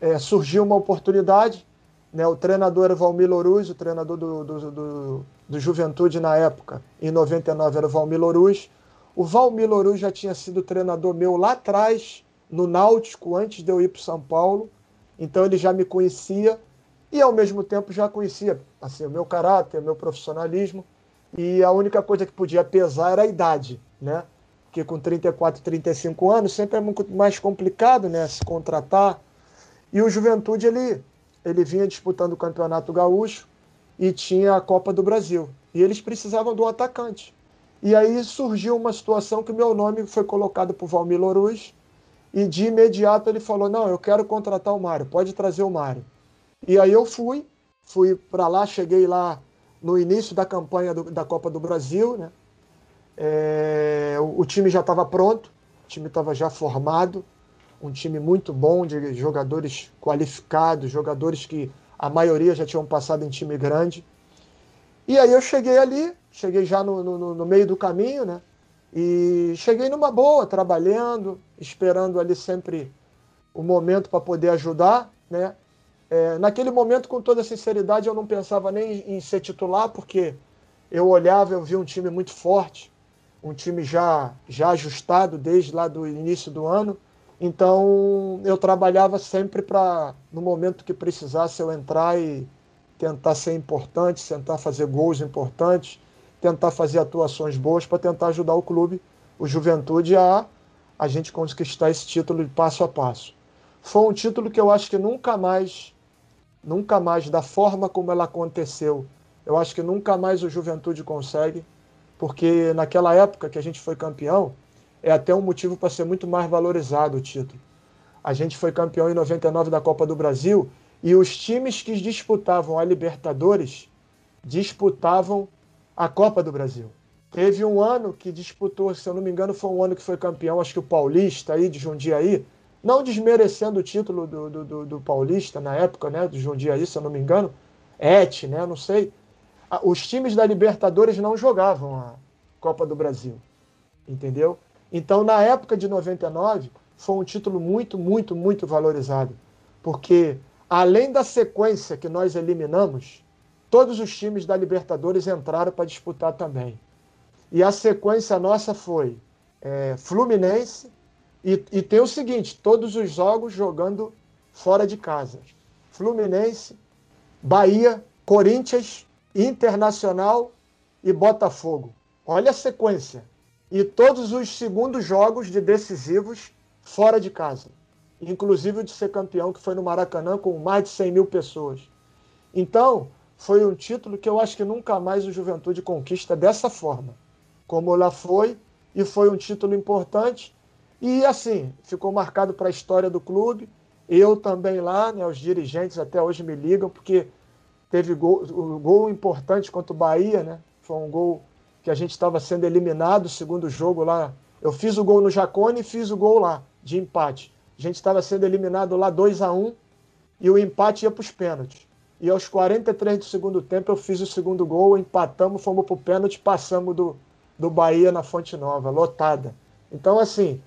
é, surgiu uma oportunidade. Né? O treinador era Valmir Loruz, o treinador do, do, do, do Juventude na época, em 99 era o Valmir Loruz. O Valmir Loruz já tinha sido treinador meu lá atrás, no Náutico, antes de eu ir para São Paulo. Então ele já me conhecia e ao mesmo tempo já conhecia assim, o meu caráter, o meu profissionalismo, e a única coisa que podia pesar era a idade, né? Porque com 34, 35 anos sempre é muito mais complicado, né, se contratar. E o Juventude ele ele vinha disputando o Campeonato Gaúcho e tinha a Copa do Brasil, e eles precisavam um atacante. E aí surgiu uma situação que meu nome foi colocado por Valmir Loruz, e de imediato ele falou: Não, eu quero contratar o Mário, pode trazer o Mário. E aí eu fui, fui para lá, cheguei lá no início da campanha do, da Copa do Brasil, né? É, o, o, time já estava pronto, o time estava já formado, um time muito bom de jogadores qualificados, jogadores que a maioria já tinham passado em time grande. E aí eu cheguei ali, cheguei já no, no, no meio do caminho, né? E cheguei numa boa, trabalhando, esperando ali sempre o momento para poder ajudar, né? É, naquele momento, com toda sinceridade, eu não pensava nem em ser titular, porque eu olhava, eu via um time muito forte, um time já, já ajustado desde lá do início do ano. Então, eu trabalhava sempre para, no momento que precisasse, eu entrar e tentar ser importante, tentar fazer gols importantes, tentar fazer atuações boas para tentar ajudar o clube, o Juventude, a a gente conquistar esse título de passo a passo. Foi um título que eu acho que nunca mais, nunca mais, da forma como ela aconteceu, eu acho que nunca mais o Juventude consegue, porque naquela época que a gente foi campeão, é até um motivo para ser muito mais valorizado o título. A gente foi campeão em 99 da Copa do Brasil e os times que disputavam a Libertadores disputavam a Copa do Brasil. Teve um ano que disputou, se eu não me engano, foi um ano que foi campeão, acho que o Paulista aí de Jundiaí, não desmerecendo o título do, do, do, do Paulista na época, né, do Jundiaí, se eu não me engano, Et, né, não sei. Os times da Libertadores não jogavam a Copa do Brasil, entendeu? Então, na época de 99, foi um título muito, muito, muito valorizado, porque além da sequência que nós eliminamos, todos os times da Libertadores entraram para disputar também. E a sequência nossa foi é, Fluminense, e, e tem o seguinte: todos os jogos jogando fora de casa. Fluminense, Bahia, Corinthians, Internacional e Botafogo. Olha a sequência. E todos os segundos jogos de decisivos fora de casa. Inclusive o de ser campeão, que foi no Maracanã, com mais de 100 mil pessoas. Então, foi um título que eu acho que nunca mais o Juventude conquista dessa forma, como lá foi, e foi um título importante. E assim, ficou marcado para a história do clube. Eu também lá, né, os dirigentes até hoje me ligam, porque teve gol, o gol importante contra o Bahia, né? Foi um gol que a gente estava sendo eliminado, segundo jogo lá. Eu fiz o gol no Jacone e fiz o gol lá, de empate. A gente estava sendo eliminado lá 2 a 1 e o empate ia para os pênaltis. E aos 43 do segundo tempo eu fiz o segundo gol, empatamos, fomos para o pênalti, passamos do, do Bahia na Fonte Nova, lotada. Então, assim,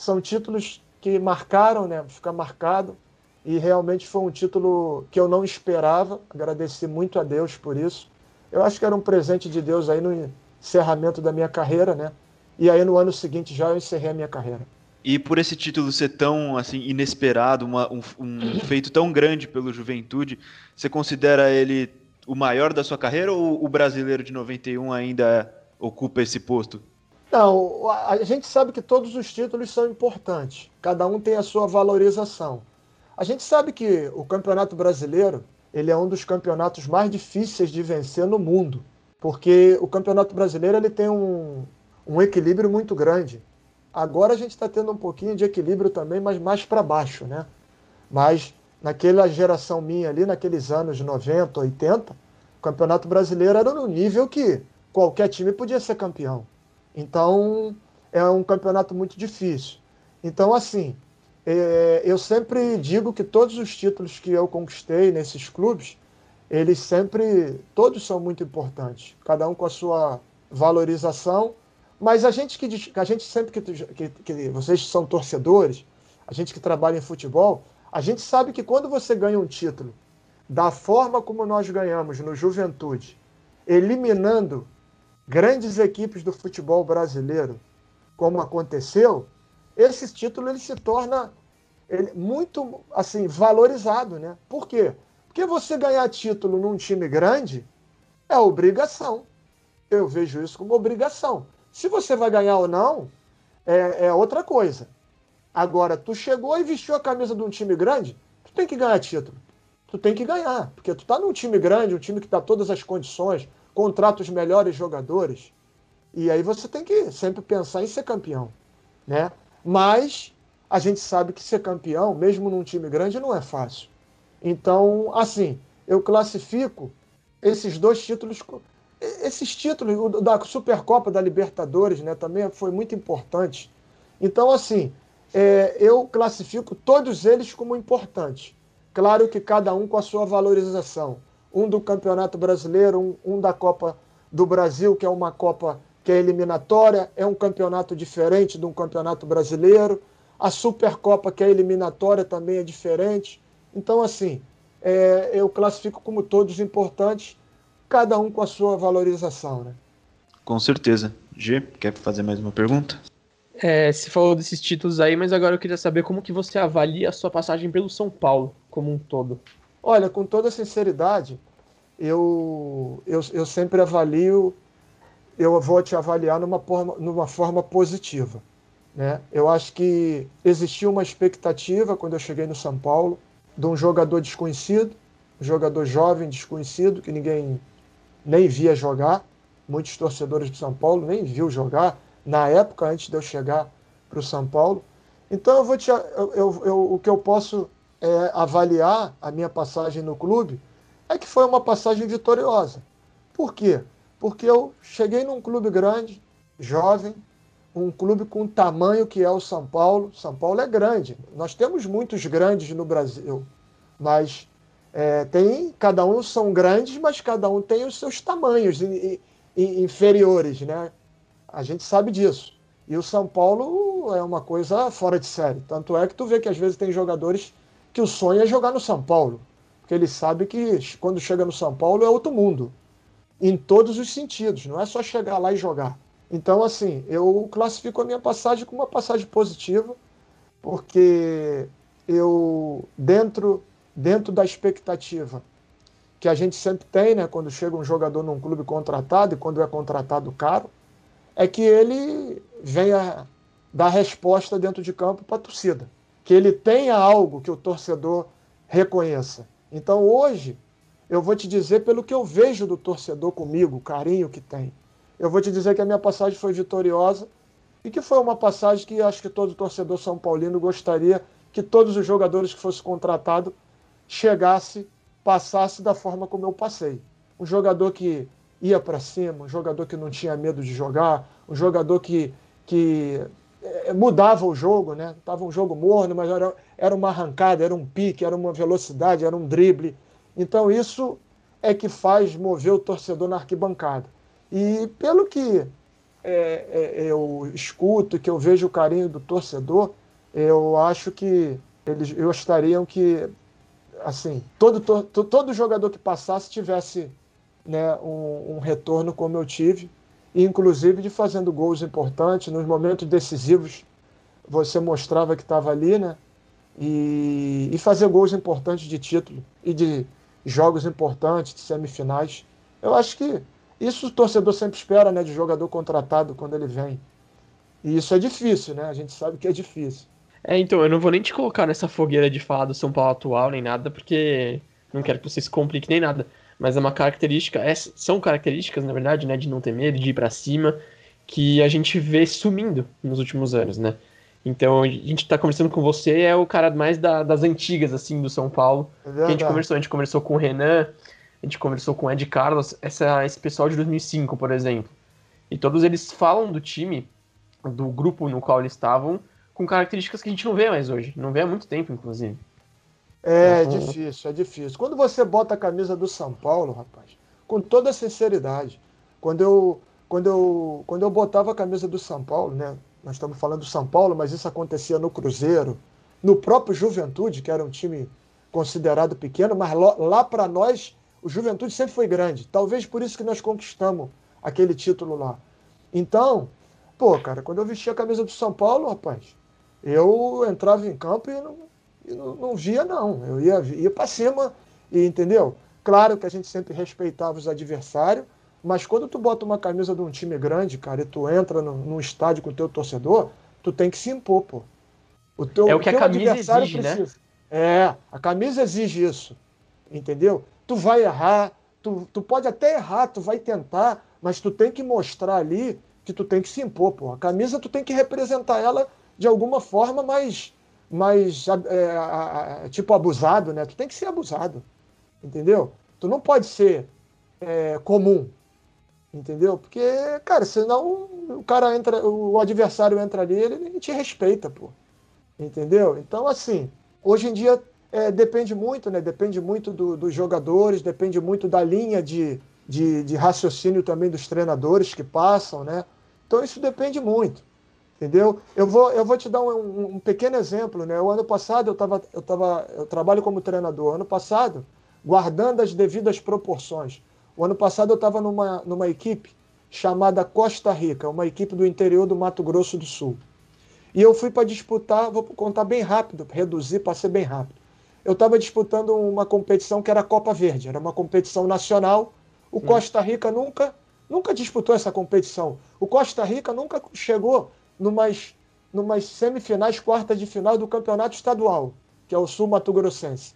são títulos que marcaram, né? Fica marcado. E realmente foi um título que eu não esperava. Agradeci muito a Deus por isso. Eu acho que era um presente de Deus aí no encerramento da minha carreira, né? E aí no ano seguinte já eu encerrei a minha carreira. E por esse título ser tão assim inesperado, uma, um, um [coughs] feito tão grande pelo Juventude, você considera ele o maior da sua carreira ou o brasileiro de 91 ainda ocupa esse posto? Não, a gente sabe que todos os títulos são importantes, cada um tem a sua valorização. A gente sabe que o Campeonato Brasileiro ele é um dos campeonatos mais difíceis de vencer no mundo, porque o Campeonato Brasileiro ele tem um, um equilíbrio muito grande. Agora a gente está tendo um pouquinho de equilíbrio também, mas mais para baixo, né? Mas naquela geração minha ali, naqueles anos 90, 80, o Campeonato Brasileiro era no nível que qualquer time podia ser campeão. Então, é um campeonato muito difícil. Então, assim, é, eu sempre digo que todos os títulos que eu conquistei nesses clubes, eles sempre, todos são muito importantes, cada um com a sua valorização mas a gente que a gente sempre que, que, que vocês são torcedores, a gente que trabalha em futebol, a gente sabe que quando você ganha um título, da forma como nós ganhamos no Juventude, eliminando grandes equipes do futebol brasileiro, como aconteceu, esse título ele se torna ele, muito assim valorizado, né? Por quê? Porque você ganhar título num time grande é obrigação. Eu vejo isso como obrigação. Se você vai ganhar ou não, é, é outra coisa. Agora, tu chegou e vestiu a camisa de um time grande, tu tem que ganhar título. Tu tem que ganhar, porque tu tá num time grande, um time que dá todas as condições, contrata os melhores jogadores, e aí você tem que sempre pensar em ser campeão, né? Mas a gente sabe que ser campeão, mesmo num time grande, não é fácil. Então, assim, eu classifico esses dois títulos, esses títulos o da Supercopa da Libertadores, né, também foi muito importante. Então, assim, é, eu classifico todos eles como importantes. Claro que cada um com a sua valorização. Um do Campeonato Brasileiro, um, um da Copa do Brasil, que é uma Copa que é eliminatória, é um campeonato diferente de um campeonato brasileiro. A Supercopa, que é eliminatória, também é diferente. Então, assim, é, eu classifico como todos importantes, cada um com a sua valorização. Né? Com certeza. G, quer fazer mais uma pergunta? É, você falou desses títulos aí, mas agora eu queria saber como que você avalia a sua passagem pelo São Paulo como um todo. Olha, com toda sinceridade, eu, eu, eu sempre avalio, eu vou te avaliar numa forma, numa forma positiva. Né? Eu acho que existia uma expectativa quando eu cheguei no São Paulo de um jogador desconhecido, um jogador jovem desconhecido que ninguém nem via jogar, muitos torcedores de São Paulo nem viu jogar na época antes de eu chegar para o São Paulo. Então eu vou te, eu, eu, eu, o que eu posso é, avaliar a minha passagem no clube é que foi uma passagem vitoriosa. Por quê? Porque eu cheguei num clube grande, jovem, um clube com o tamanho que é o São Paulo. São Paulo é grande. Nós temos muitos grandes no Brasil, mas é, tem cada um são grandes, mas cada um tem os seus tamanhos inferiores, né? A gente sabe disso. E o São Paulo é uma coisa fora de série. Tanto é que tu vê que às vezes tem jogadores que o sonho é jogar no São Paulo, porque ele sabe que quando chega no São Paulo é outro mundo, em todos os sentidos. Não é só chegar lá e jogar. Então, assim, eu classifico a minha passagem como uma passagem positiva, porque eu, dentro, dentro da expectativa que a gente sempre tem, né, quando chega um jogador num clube contratado e quando é contratado caro, é que ele venha dar resposta dentro de campo para a torcida, que ele tenha algo que o torcedor reconheça. Então, hoje, eu vou te dizer pelo que eu vejo do torcedor comigo, o carinho que tem eu vou te dizer que a minha passagem foi vitoriosa e que foi uma passagem que acho que todo torcedor são paulino gostaria que todos os jogadores que fossem contratados chegasse, passasse da forma como eu passei. Um jogador que ia para cima, um jogador que não tinha medo de jogar, um jogador que, que mudava o jogo, né? Tava um jogo morno, mas era, era uma arrancada, era um pique, era uma velocidade, era um drible. Então isso é que faz mover o torcedor na arquibancada. E pelo que é, é, eu escuto, que eu vejo o carinho do torcedor, eu acho que eles gostariam que assim todo, todo jogador que passasse tivesse né, um, um retorno como eu tive, inclusive de fazendo gols importantes nos momentos decisivos. Você mostrava que estava ali, né? E, e fazer gols importantes de título e de jogos importantes, de semifinais. Eu acho que isso o torcedor sempre espera, né, de jogador contratado quando ele vem. E isso é difícil, né? A gente sabe que é difícil. É, então, eu não vou nem te colocar nessa fogueira de falar do São Paulo atual nem nada, porque não quero que você se complique nem nada. Mas é uma característica, é, são características, na verdade, né, de não ter medo, de ir para cima, que a gente vê sumindo nos últimos anos, né? Então, a gente tá conversando com você, é o cara mais da, das antigas, assim, do São Paulo. É que a gente conversou, a gente conversou com o Renan, a gente conversou com o Ed Carlos, essa, esse pessoal de 2005, por exemplo. E todos eles falam do time, do grupo no qual eles estavam, com características que a gente não vê mais hoje. Não vê há muito tempo, inclusive. É, então... difícil, é difícil. Quando você bota a camisa do São Paulo, rapaz, com toda sinceridade, quando eu, quando eu, quando eu botava a camisa do São Paulo, né? Nós estamos falando do São Paulo, mas isso acontecia no Cruzeiro, no próprio Juventude, que era um time considerado pequeno, mas lá, lá para nós o Juventude sempre foi grande. Talvez por isso que nós conquistamos aquele título lá. Então, pô, cara, quando eu vestia a camisa do São Paulo, rapaz, eu entrava em campo e não, e não, não via, não. Eu ia, ia para cima, e, entendeu? Claro que a gente sempre respeitava os adversários, mas quando tu bota uma camisa de um time grande, cara, e tu entra no, num estádio com o teu torcedor, tu tem que se impor, pô. O teu, é o que a camisa exige, né? precisa. né? É, a camisa exige isso, entendeu? tu vai errar, tu, tu pode até errar, tu vai tentar, mas tu tem que mostrar ali que tu tem que se impor, pô. A camisa tu tem que representar ela de alguma forma, mas mais é, tipo abusado, né? Tu tem que ser abusado, entendeu? Tu não pode ser é, comum, entendeu? Porque, cara, senão o cara entra, o adversário entra ali, ele te respeita, pô, entendeu? Então, assim, hoje em dia é, depende muito, né? Depende muito do, dos jogadores, depende muito da linha de, de, de raciocínio também dos treinadores que passam, né? Então isso depende muito. Entendeu? Eu vou, eu vou te dar um, um pequeno exemplo. Né? O ano passado eu, tava, eu, tava, eu trabalho como treinador. Ano passado, guardando as devidas proporções. O ano passado eu estava numa, numa equipe chamada Costa Rica, uma equipe do interior do Mato Grosso do Sul. E eu fui para disputar, vou contar bem rápido, reduzir para ser bem rápido. Eu estava disputando uma competição que era a Copa Verde, era uma competição nacional. O hum. Costa Rica nunca, nunca disputou essa competição. O Costa Rica nunca chegou numas, numas semifinais, quartas de final do campeonato estadual, que é o Sul Mato Grossense.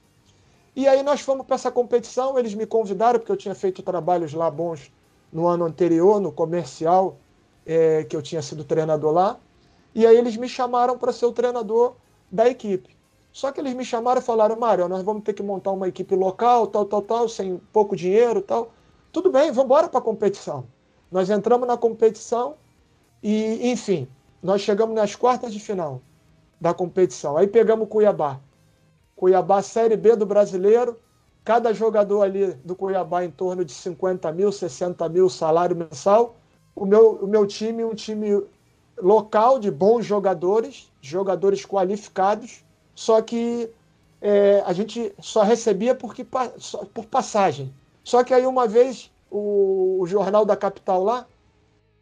E aí nós fomos para essa competição, eles me convidaram, porque eu tinha feito trabalhos lá bons no ano anterior, no comercial, é, que eu tinha sido treinador lá. E aí eles me chamaram para ser o treinador da equipe. Só que eles me chamaram e falaram, Mário, nós vamos ter que montar uma equipe local, tal, tal, tal, sem pouco dinheiro, tal. Tudo bem, vamos embora para a competição. Nós entramos na competição e, enfim, nós chegamos nas quartas de final da competição. Aí pegamos o Cuiabá. Cuiabá, Série B do brasileiro. Cada jogador ali do Cuiabá em torno de 50 mil, 60 mil salário mensal. O meu, o meu time, um time local de bons jogadores, jogadores qualificados, só que é, a gente só recebia porque, por passagem. Só que aí uma vez o, o jornal da capital lá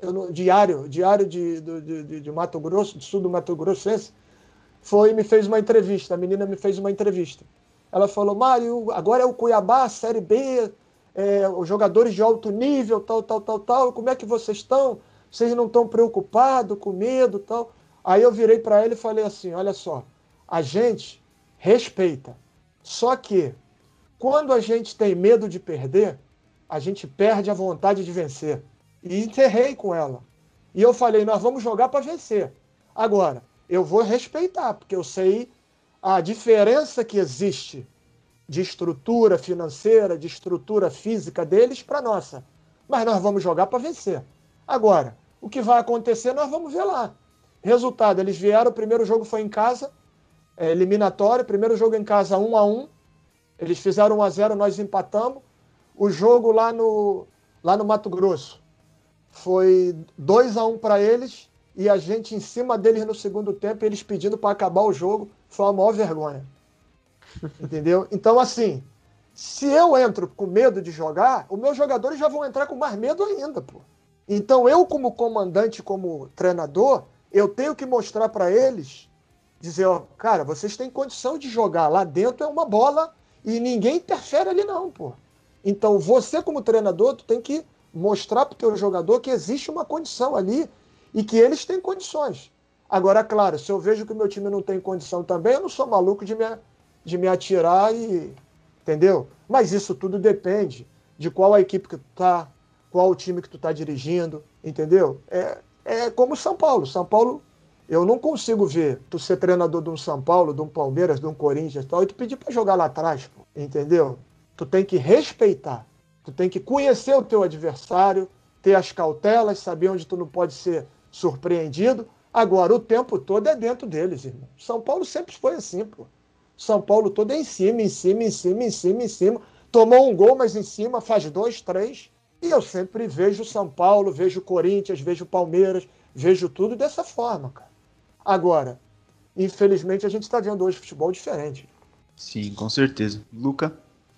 eu, diário, diário de, de, de, de, Mato Grosso, do sul do Mato Grossense, foi me fez uma entrevista. A menina me fez uma entrevista. Ela falou: Mário, agora é o Cuiabá, Série B, é, os jogadores de alto nível, tal, tal, tal, tal. Como é que vocês estão? Vocês não estão preocupados, com medo, tal? Aí eu virei para ela e falei assim: olha só, a gente respeita. Só que quando a gente tem medo de perder, a gente perde a vontade de vencer e enterrei com ela. E eu falei: nós vamos jogar para vencer. Agora, eu vou respeitar, porque eu sei a diferença que existe de estrutura financeira, de estrutura física deles para nossa. Mas nós vamos jogar para vencer. Agora, o que vai acontecer, nós vamos ver lá. Resultado: eles vieram, o primeiro jogo foi em casa, é, eliminatório, primeiro jogo em casa 1 a 1 Eles fizeram 1 a 0 nós empatamos. O jogo lá no, lá no Mato Grosso, foi 2 a 1 um para eles e a gente em cima deles no segundo tempo, eles pedindo para acabar o jogo, foi a maior vergonha. [laughs] Entendeu? Então, assim, se eu entro com medo de jogar, os meus jogadores já vão entrar com mais medo ainda, pô. Então, eu, como comandante, como treinador, eu tenho que mostrar para eles, dizer, ó, cara, vocês têm condição de jogar. Lá dentro é uma bola e ninguém interfere ali, não, pô. Então, você, como treinador, tu tem que mostrar para o teu jogador que existe uma condição ali e que eles têm condições. Agora, claro, se eu vejo que o meu time não tem condição também, eu não sou maluco de me, de me atirar e. Entendeu? Mas isso tudo depende de qual a equipe que tu tá, qual o time que tu tá dirigindo, entendeu? É, é como São Paulo. São Paulo, eu não consigo ver tu ser treinador de um São Paulo, de um Palmeiras, de um Corinthians e tal, e tu pedir para jogar lá atrás, pô, entendeu? Tu tem que respeitar. Tu tem que conhecer o teu adversário, ter as cautelas, saber onde tu não pode ser surpreendido. Agora, o tempo todo é dentro deles, irmão. São Paulo sempre foi assim, pô. São Paulo todo é em cima, em cima, em cima, em cima, em cima. Tomou um gol, mas em cima faz dois, três. E eu sempre vejo São Paulo, vejo Corinthians, vejo Palmeiras, vejo tudo dessa forma, cara. Agora, infelizmente, a gente está vendo hoje futebol diferente. Sim, com certeza. Luca?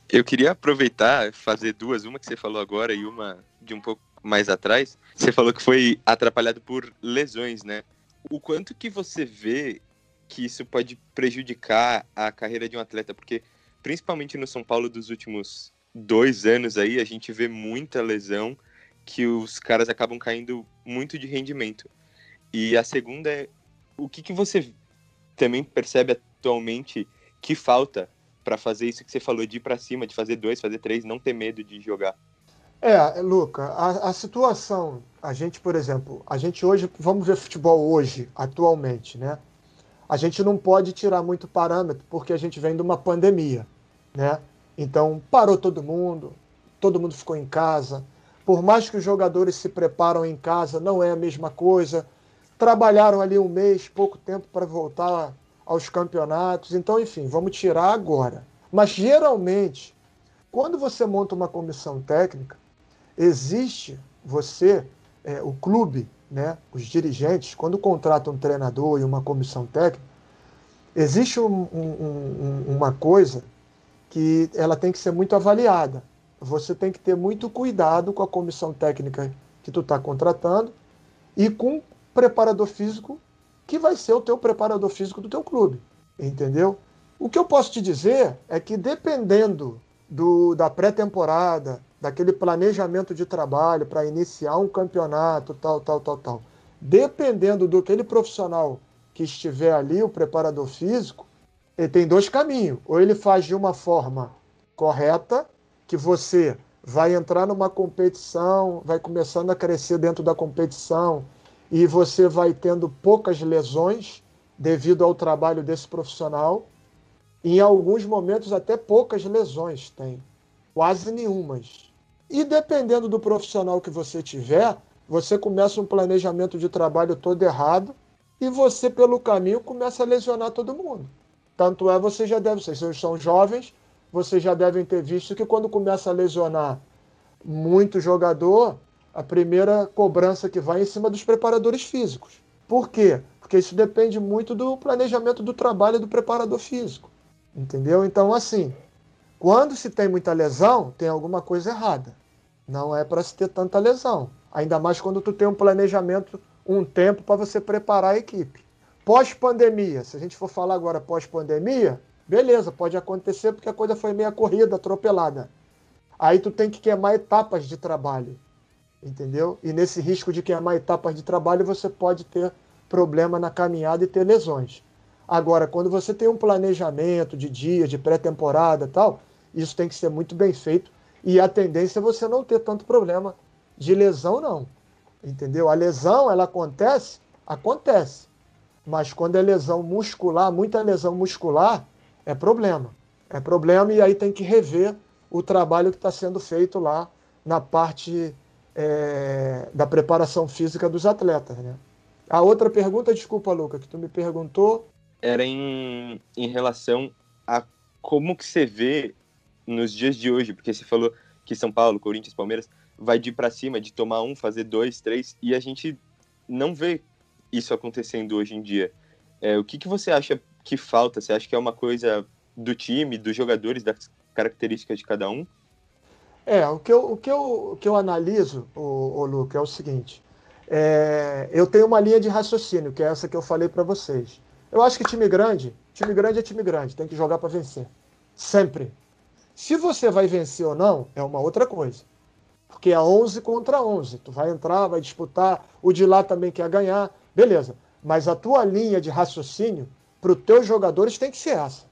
Eu queria aproveitar, fazer duas, uma que você falou agora e uma de um pouco mais atrás. Você falou que foi atrapalhado por lesões, né? O quanto que você vê que isso pode prejudicar a carreira de um atleta? Porque, principalmente no São Paulo dos últimos dois anos aí, a gente vê muita lesão que os caras acabam caindo muito de rendimento. E a segunda é, o que, que você também percebe atualmente que falta para fazer isso que você falou, de ir para cima, de fazer dois, fazer três, não ter medo de jogar. É, Luca, a, a, situação, a gente, por exemplo, a gente hoje, vamos ver futebol hoje, atualmente, né? a gente não pode tirar muito parâmetro, porque a gente vem de uma pandemia, né? Então, parou todo mundo, todo mundo ficou em casa. Por mais que os jogadores se preparam em casa, não é a mesma coisa. Trabalharam ali um mês, pouco tempo para voltar aos campeonatos. Então, enfim, vamos tirar agora. Mas geralmente, quando você monta uma comissão técnica, existe você, é, o clube, né, os dirigentes, quando contratam um treinador e uma comissão técnica, existe um, um, um, uma coisa que ela tem que ser muito avaliada. Você tem que ter muito cuidado com a comissão técnica que tu está contratando e com o preparador físico que vai ser o teu preparador físico do teu clube, entendeu? O que eu posso te dizer é que dependendo do, da pré-temporada, daquele planejamento de trabalho para iniciar um campeonato, tal, tal, tal, tal. Dependendo do aquele profissional que estiver ali, o preparador físico, ele tem dois caminhos. Ou ele faz de uma forma correta, que você vai entrar numa competição, vai começando a crescer dentro da competição e você vai tendo poucas lesões devido ao trabalho desse profissional. Em alguns momentos, até poucas lesões tem, quase nenhumas. E dependendo do profissional que você tiver, você começa um planejamento de trabalho todo errado e você, pelo caminho, começa a lesionar todo mundo. Tanto é, você já deve, vocês são jovens, vocês já devem ter visto que quando começa a lesionar muito jogador, a primeira cobrança que vai em cima dos preparadores físicos. Por quê? Porque isso depende muito do planejamento do trabalho do preparador físico. Entendeu? Então, assim, quando se tem muita lesão, tem alguma coisa errada. Não é para se ter tanta lesão. Ainda mais quando tu tem um planejamento, um tempo para você preparar a equipe. Pós-pandemia, se a gente for falar agora pós-pandemia, beleza, pode acontecer porque a coisa foi meia corrida, atropelada. Aí tu tem que queimar etapas de trabalho, entendeu? E nesse risco de queimar etapas de trabalho, você pode ter problema na caminhada e ter lesões. Agora, quando você tem um planejamento de dia, de pré-temporada tal, isso tem que ser muito bem feito e a tendência é você não ter tanto problema de lesão, não. Entendeu? A lesão, ela acontece? Acontece. Mas quando é lesão muscular, muita lesão muscular, é problema. É problema e aí tem que rever o trabalho que está sendo feito lá na parte é, da preparação física dos atletas. Né? A outra pergunta, desculpa, Luca, que tu me perguntou. Era em, em relação a como que você vê nos dias de hoje, porque você falou que São Paulo, Corinthians, Palmeiras vai de para cima, de tomar um, fazer dois, três, e a gente não vê isso acontecendo hoje em dia. É, o que, que você acha que falta? Você acha que é uma coisa do time, dos jogadores, das características de cada um? É, o que eu, o que eu, o que eu analiso, o, o Luca, é o seguinte. É, eu tenho uma linha de raciocínio, que é essa que eu falei para vocês. Eu acho que time grande, time grande é time grande, tem que jogar para vencer. Sempre. Se você vai vencer ou não, é uma outra coisa. Porque é 11 contra 11. Tu vai entrar, vai disputar, o de lá também quer ganhar, beleza. Mas a tua linha de raciocínio para os teus jogadores tem que ser essa.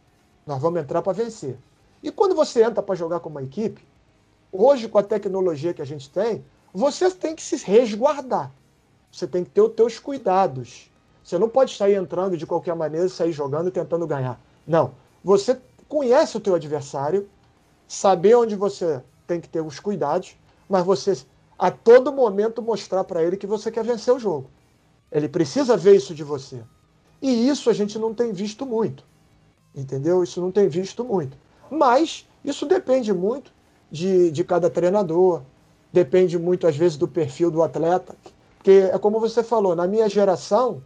Nós vamos entrar para vencer. E quando você entra para jogar com uma equipe, hoje com a tecnologia que a gente tem, você tem que se resguardar. Você tem que ter os teus cuidados. Você não pode sair entrando de qualquer maneira, sair jogando e tentando ganhar. Não. Você conhece o teu adversário, saber onde você tem que ter os cuidados, mas você a todo momento mostrar para ele que você quer vencer o jogo. Ele precisa ver isso de você. E isso a gente não tem visto muito. Entendeu? Isso não tem visto muito. Mas isso depende muito de, de cada treinador, depende muito, às vezes, do perfil do atleta. Porque é como você falou, na minha geração,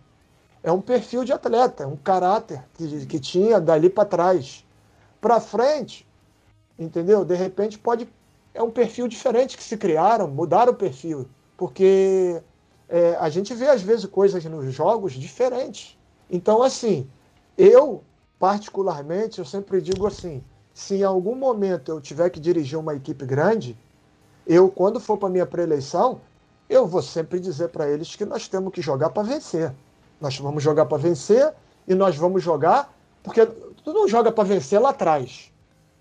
é um perfil de atleta, um caráter que, que tinha dali para trás. Para frente, entendeu? De repente pode é um perfil diferente que se criaram, mudaram o perfil, porque é, a gente vê às vezes coisas nos jogos diferentes. Então assim, eu particularmente eu sempre digo assim, se em algum momento eu tiver que dirigir uma equipe grande, eu quando for para minha preeleição, eu vou sempre dizer para eles que nós temos que jogar para vencer. Nós vamos jogar para vencer e nós vamos jogar porque tu não joga para vencer lá atrás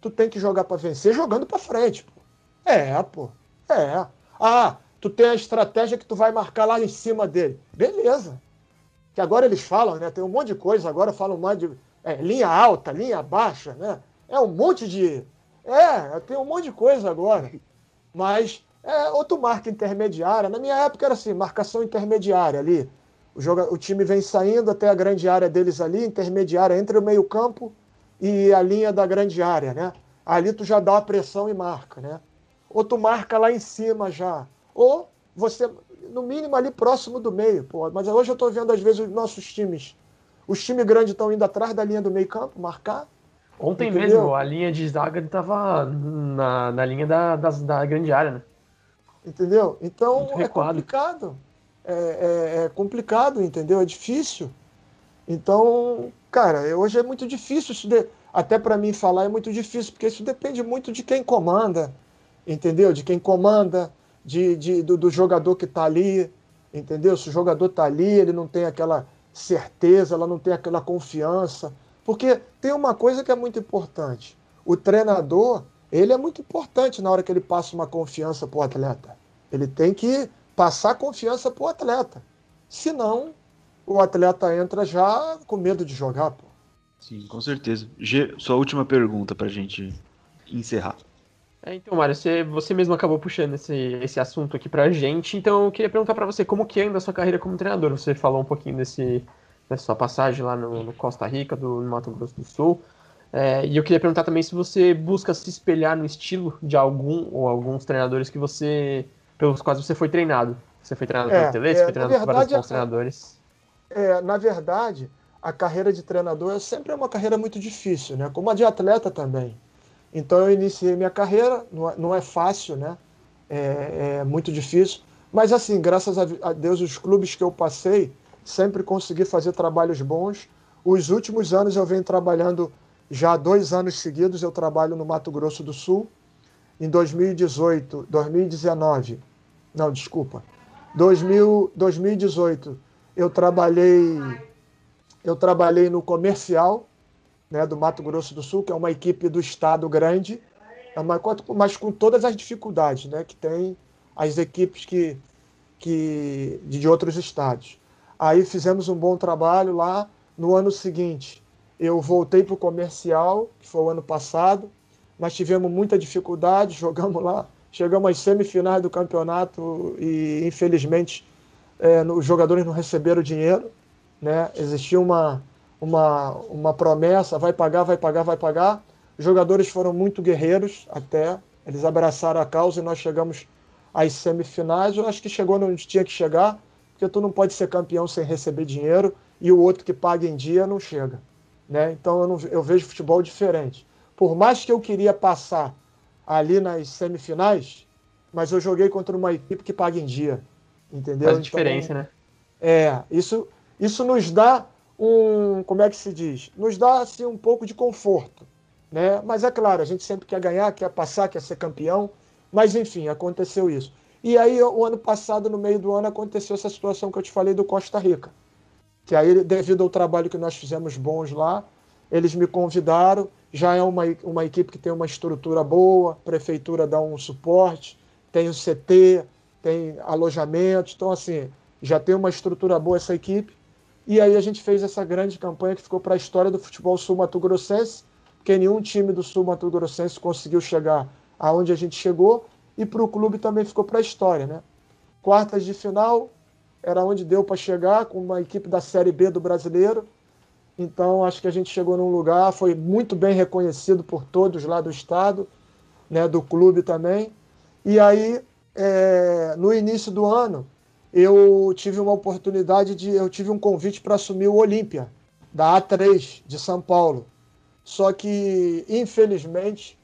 tu tem que jogar para vencer jogando para frente. Pô. É, pô. É. Ah, tu tem a estratégia que tu vai marcar lá em cima dele. Beleza. que agora eles falam, né? Tem um monte de coisa, agora falam mais de é, linha alta, linha baixa, né? É um monte de. É, tem um monte de coisa agora. Mas é outro marca intermediária. Na minha época era assim, marcação intermediária ali. O, joga, o time vem saindo até a grande área deles ali, intermediária entre o meio-campo e a linha da grande área, né? Ali tu já dá a pressão e marca, né? Ou tu marca lá em cima já. Ou você, no mínimo, ali próximo do meio. Pô. Mas hoje eu estou vendo, às vezes, os nossos times. Os times grandes estão indo atrás da linha do meio-campo, marcar. Ontem entendeu? mesmo, a linha de zaga estava na, na linha da, da, da grande área, né? Entendeu? Então é complicado. É, é, é, complicado, entendeu? É difícil. Então, cara, hoje é muito difícil isso. De... Até para mim falar é muito difícil, porque isso depende muito de quem comanda, entendeu? De quem comanda, de, de do, do, jogador que está ali, entendeu? Se o jogador está ali, ele não tem aquela certeza, ela não tem aquela confiança. Porque tem uma coisa que é muito importante. O treinador, ele é muito importante na hora que ele passa uma confiança para o atleta. Ele tem que passar confiança para o atleta. Senão, o atleta entra já com medo de jogar. Pô. Sim, com certeza. G, sua última pergunta para a gente encerrar. É, então, Mário, você, você mesmo acabou puxando esse, esse assunto aqui pra gente, então eu queria perguntar para você como que anda a sua carreira como treinador. Você falou um pouquinho desse, dessa sua passagem lá no, no Costa Rica, do no Mato Grosso do Sul. É, e eu queria perguntar também se você busca se espelhar no estilo de algum ou alguns treinadores que você pelos quais você foi treinado. Você foi treinado é, pelo Tele, é, foi treinado verdade, por vários bons treinadores. É, na verdade, a carreira de treinador é sempre uma carreira muito difícil, né? Como a de atleta também. Então eu iniciei minha carreira, não é, é fácil, né? É, é, muito difícil. Mas assim, graças a Deus, os clubes que eu passei, sempre consegui fazer trabalhos bons. Os últimos anos eu venho trabalhando, já dois anos seguidos, eu trabalho no Mato Grosso do Sul. Em 2018, 2019, não, desculpa, 2000, 2018, eu trabalhei, eu trabalhei no comercial, né, do Mato Grosso do Sul, que é uma equipe do estado grande, é mas com todas as dificuldades né, que tem as equipes que, que, de outros estados. Aí fizemos um bom trabalho lá. No ano seguinte, eu voltei para o comercial, que foi o ano passado, mas tivemos muita dificuldade, [laughs] jogamos lá, chegamos às semifinais do campeonato e, infelizmente, é, os jogadores não receberam dinheiro. Né? Existia uma, uma, uma promessa, vai pagar, vai pagar, vai pagar. Os jogadores foram muito guerreiros até, eles abraçaram a causa e nós chegamos às semifinais. Eu acho que chegou onde tinha que chegar, porque tu não pode ser campeão sem receber dinheiro e o outro que paga em dia não chega. Né? Então eu, não, eu vejo futebol diferente. Por mais que eu queria passar ali nas semifinais, mas eu joguei contra uma equipe que paga em dia. Entendeu? Faz então, diferença, né? É, isso, isso nos dá um, como é que se diz? Nos dá assim, um pouco de conforto. Né? Mas é claro, a gente sempre quer ganhar, quer passar, quer ser campeão. Mas enfim, aconteceu isso. E aí, o ano passado, no meio do ano, aconteceu essa situação que eu te falei do Costa Rica. Que aí, devido ao trabalho que nós fizemos bons lá, eles me convidaram. Já é uma, uma equipe que tem uma estrutura boa, a prefeitura dá um suporte, tem o CT, tem alojamento. Então, assim, já tem uma estrutura boa essa equipe. E aí a gente fez essa grande campanha que ficou para a história do futebol sul-mato-grossense, porque nenhum time do sul-mato-grossense conseguiu chegar aonde a gente chegou, e para o clube também ficou para a história, né? Quartas de final era onde deu para chegar com uma equipe da Série B do Brasileiro. Então acho que a gente chegou num lugar, foi muito bem reconhecido por todos lá do estado, né, do clube também. E aí, é, no início do ano, eu tive uma oportunidade de. Eu tive um convite para assumir o Olímpia, da A3 de São Paulo. Só que, infelizmente,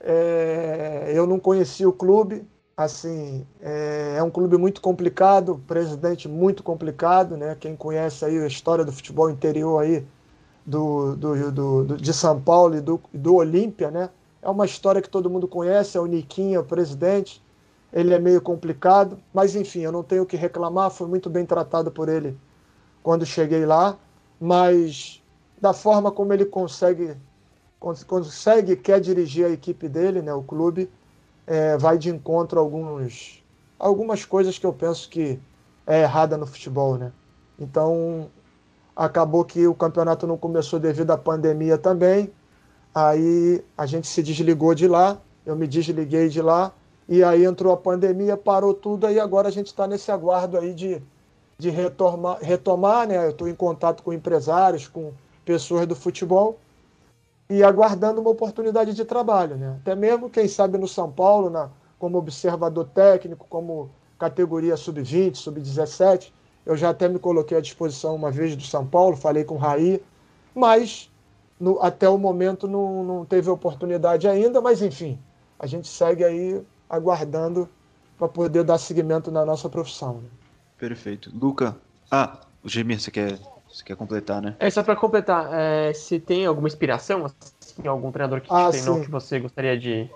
é, eu não conheci o clube. Assim, é, é, um clube muito complicado, presidente muito complicado, né? Quem conhece aí a história do futebol interior aí do, do, do, do de São Paulo e do, do Olímpia, né? É uma história que todo mundo conhece, é o Niquinho, o presidente ele é meio complicado, mas enfim, eu não tenho o que reclamar, fui muito bem tratado por ele quando cheguei lá, mas da forma como ele consegue consegue quer dirigir a equipe dele, né, o clube, é, vai de encontro a alguns algumas coisas que eu penso que é errada no futebol, né? Então acabou que o campeonato não começou devido à pandemia também. Aí a gente se desligou de lá, eu me desliguei de lá, e aí entrou a pandemia, parou tudo, aí agora a gente está nesse aguardo aí de, de retomar, retomar, né? Eu estou em contato com empresários, com pessoas do futebol, e aguardando uma oportunidade de trabalho, né? Até mesmo, quem sabe, no São Paulo, na, como observador técnico, como categoria sub-20, sub-17, eu já até me coloquei à disposição uma vez do São Paulo, falei com o Raí, mas no, até o momento não, não teve oportunidade ainda, mas enfim, a gente segue aí aguardando para poder dar seguimento na nossa profissão. Né? Perfeito. Luca, ah, o Gemir, você quer, você quer completar, né? É, só para completar, é, se tem alguma inspiração, assim, algum treinador que ah, treinou sim. que você gostaria de,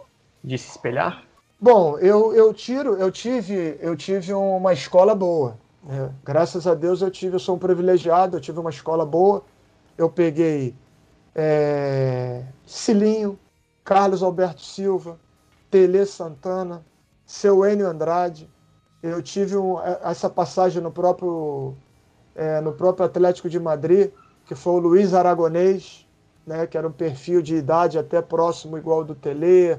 de se espelhar? Bom, eu, eu tiro, eu tive, eu tive uma escola boa. Né? Graças a Deus eu tive, eu sou um privilegiado, eu tive uma escola boa. Eu peguei é, Cilinho, Carlos Alberto Silva, Tele Santana, seu Enio Andrade. Eu tive um, essa passagem no próprio, é, no próprio Atlético de Madrid, que foi o Luiz Aragonês, né, que era um perfil de idade até próximo igual do Tele,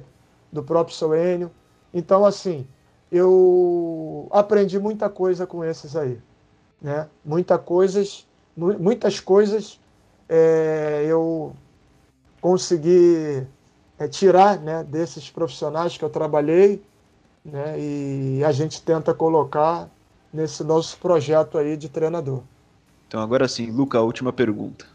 do próprio seu Enio. Então, assim, eu aprendi muita coisa com esses aí. Né? Muita coisas, muitas coisas é, eu consegui é, tirar né, desses profissionais que eu trabalhei né, e a gente tenta colocar nesse nosso projeto aí de treinador. Então agora sim, Luca, a última pergunta.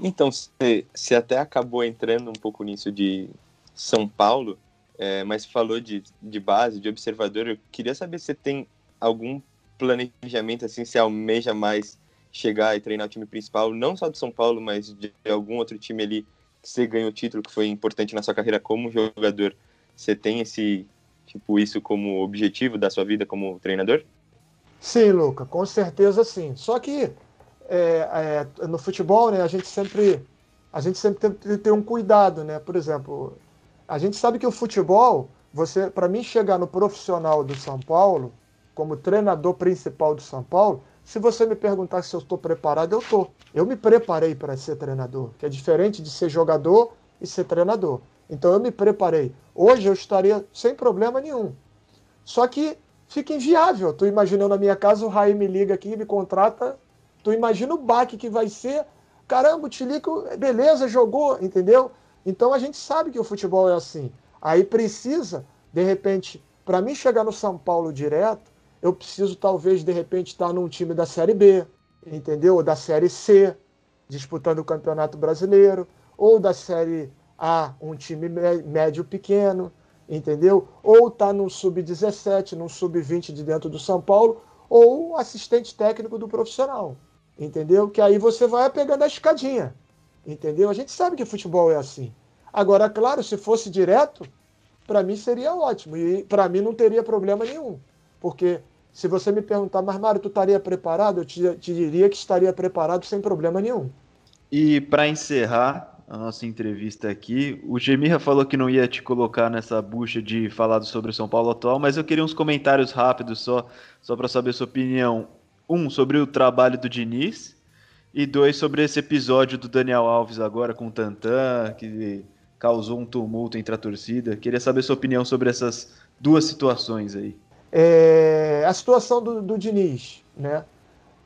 Então, você até acabou entrando um pouco nisso de São Paulo, é, mas falou de, de base, de observador. Eu queria saber se você tem algum planejamento, assim, se almeja mais chegar e treinar o time principal, não só do São Paulo, mas de algum outro time ali que você ganhou o título que foi importante na sua carreira como jogador, você tem esse tipo isso como objetivo da sua vida como treinador? Sim, Luca, com certeza sim. Só que é, é, no futebol, né, a gente sempre a gente sempre tem que ter um cuidado, né? Por exemplo, a gente sabe que o futebol, você, para mim chegar no profissional do São Paulo, como treinador principal do São Paulo, se você me perguntar se eu estou preparado, eu estou. Eu me preparei para ser treinador, que é diferente de ser jogador e ser treinador. Então eu me preparei. Hoje eu estaria sem problema nenhum. Só que fica inviável. Tu imaginando na minha casa, o Raí me liga aqui, me contrata. Tu imagina o baque que vai ser. Caramba, o Tilico, beleza, jogou, entendeu? Então a gente sabe que o futebol é assim. Aí precisa, de repente, para mim chegar no São Paulo direto, eu preciso talvez de repente estar num time da Série B, entendeu? Ou da Série C, disputando o Campeonato Brasileiro, ou da Série A, um time médio pequeno, entendeu? Ou tá no sub-17, no sub-20 de dentro do São Paulo, ou assistente técnico do profissional, entendeu? Que aí você vai pegando a escadinha, entendeu? A gente sabe que futebol é assim. Agora, claro, se fosse direto, para mim seria ótimo e para mim não teria problema nenhum. Porque se você me perguntar, mas Mário, tu estaria preparado? Eu te, te diria que estaria preparado sem problema nenhum. E para encerrar a nossa entrevista aqui, o Gemirra falou que não ia te colocar nessa bucha de falar sobre o São Paulo atual, mas eu queria uns comentários rápidos só, só para saber sua opinião. Um, sobre o trabalho do Diniz, e dois, sobre esse episódio do Daniel Alves agora com o Tantan, que causou um tumulto entre a torcida. Queria saber sua opinião sobre essas duas situações aí. É, a situação do, do Diniz, né?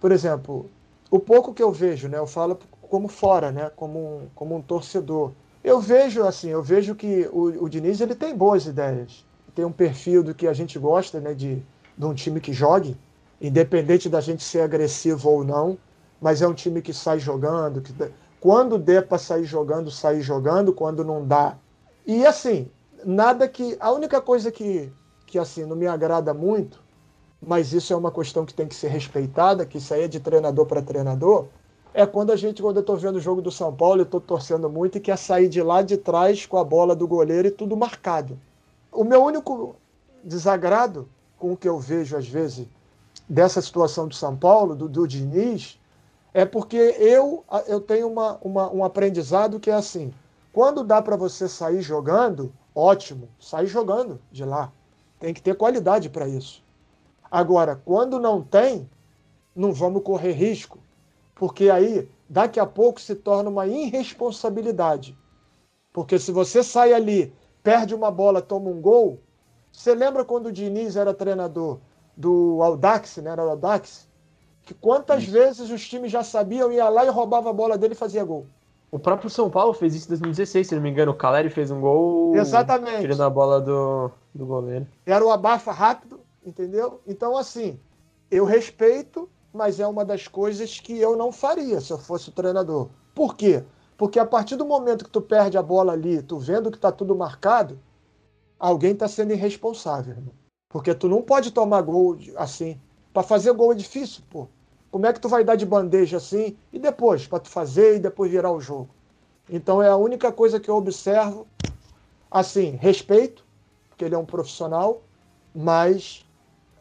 Por exemplo, o pouco que eu vejo, né? Eu falo como fora, né? Como um, como um torcedor. Eu vejo assim, eu vejo que o, o Diniz ele tem boas ideias. Tem um perfil do que a gente gosta, né? De, de um time que jogue, independente da gente ser agressivo ou não, mas é um time que sai jogando, que quando der para sair jogando, sair jogando, quando não dá. E assim, nada que. A única coisa que que assim não me agrada muito, mas isso é uma questão que tem que ser respeitada, que isso aí é de treinador para treinador, é quando a gente, quando eu estou vendo o jogo do São Paulo, eu estou torcendo muito e quer sair de lá de trás com a bola do goleiro e tudo marcado. O meu único desagrado com o que eu vejo às vezes dessa situação do São Paulo, do, do Diniz, é porque eu, eu tenho uma, uma, um aprendizado que é assim: quando dá para você sair jogando, ótimo, sai jogando de lá. Tem que ter qualidade para isso. Agora, quando não tem, não vamos correr risco. Porque aí, daqui a pouco, se torna uma irresponsabilidade. Porque se você sai ali, perde uma bola, toma um gol. Você lembra quando o Diniz era treinador do Audax, né? Era o Audax? Que quantas isso. vezes os times já sabiam, ia lá e roubava a bola dele e fazia gol. O próprio São Paulo fez isso em 2016, se não me engano. O Caleri fez um gol. Exatamente. Tirando a bola do, do goleiro. Era o abafa rápido, entendeu? Então, assim, eu respeito, mas é uma das coisas que eu não faria se eu fosse o treinador. Por quê? Porque a partir do momento que tu perde a bola ali, tu vendo que tá tudo marcado, alguém tá sendo irresponsável. Irmão. Porque tu não pode tomar gol assim. Para fazer gol é difícil, pô. Como é que tu vai dar de bandeja assim e depois para tu fazer e depois virar o jogo? Então é a única coisa que eu observo. Assim, respeito, porque ele é um profissional, mas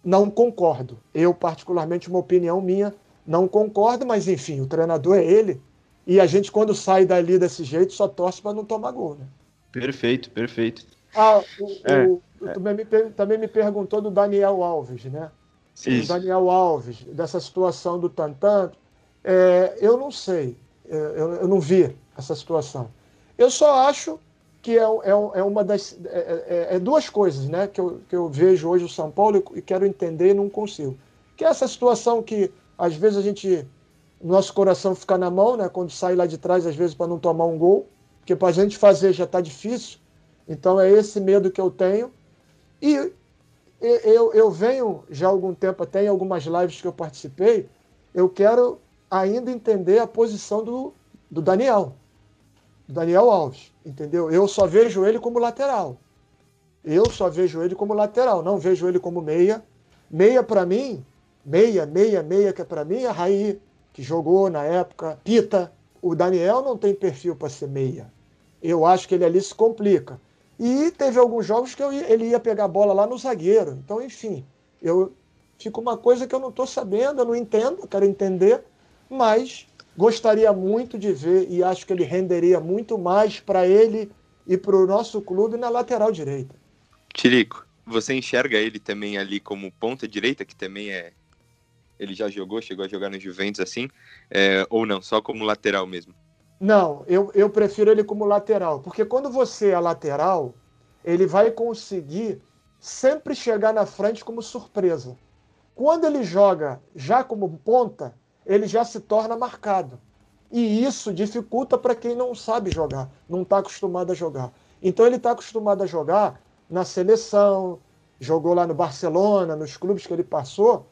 não concordo. Eu, particularmente, uma opinião minha, não concordo, mas enfim, o treinador é ele. E a gente, quando sai dali desse jeito, só torce para não tomar gol, né? Perfeito, perfeito. Ah, o, é, o, é. Também, me, também me perguntou do Daniel Alves, né? Sim. Daniel Alves, dessa situação do Tantan, é, eu não sei, é, eu, eu, não vi essa situação. Eu só acho que é, é, é uma das. É, é, é, duas coisas né, que, eu, que eu vejo hoje o São Paulo e quero entender e não consigo. Que é essa situação que às vezes a gente. Nosso coração fica na mão, né? Quando sai lá de trás, às vezes, para não tomar um gol. Porque para a gente fazer já está difícil. Então é esse medo que eu tenho. E eu, eu venho já há algum tempo, até em algumas lives que eu participei, eu quero ainda entender a posição do, do Daniel, do Daniel Alves, entendeu? Eu só vejo ele como lateral. Eu só vejo ele como lateral, não vejo ele como meia. Meia para mim, meia, meia, meia que é para mim, é Raí, que jogou na época, Pita. O Daniel não tem perfil para ser meia. Eu acho que ele ali se complica. E teve alguns jogos que ia, ele ia pegar a bola lá no zagueiro. Então, enfim, eu fico uma coisa que eu não estou sabendo, eu não entendo, quero entender, mas gostaria muito de ver e acho que ele renderia muito mais para ele e para o nosso clube na lateral direita. Tirico, você enxerga ele também ali como ponta direita, que também é. Ele já jogou, chegou a jogar no Juventus assim, é... ou não, só como lateral mesmo? Não, eu, eu prefiro ele como lateral, porque quando você é lateral, ele vai conseguir sempre chegar na frente como surpresa. Quando ele joga já como ponta, ele já se torna marcado. E isso dificulta para quem não sabe jogar, não está acostumado a jogar. Então ele está acostumado a jogar na seleção, jogou lá no Barcelona, nos clubes que ele passou,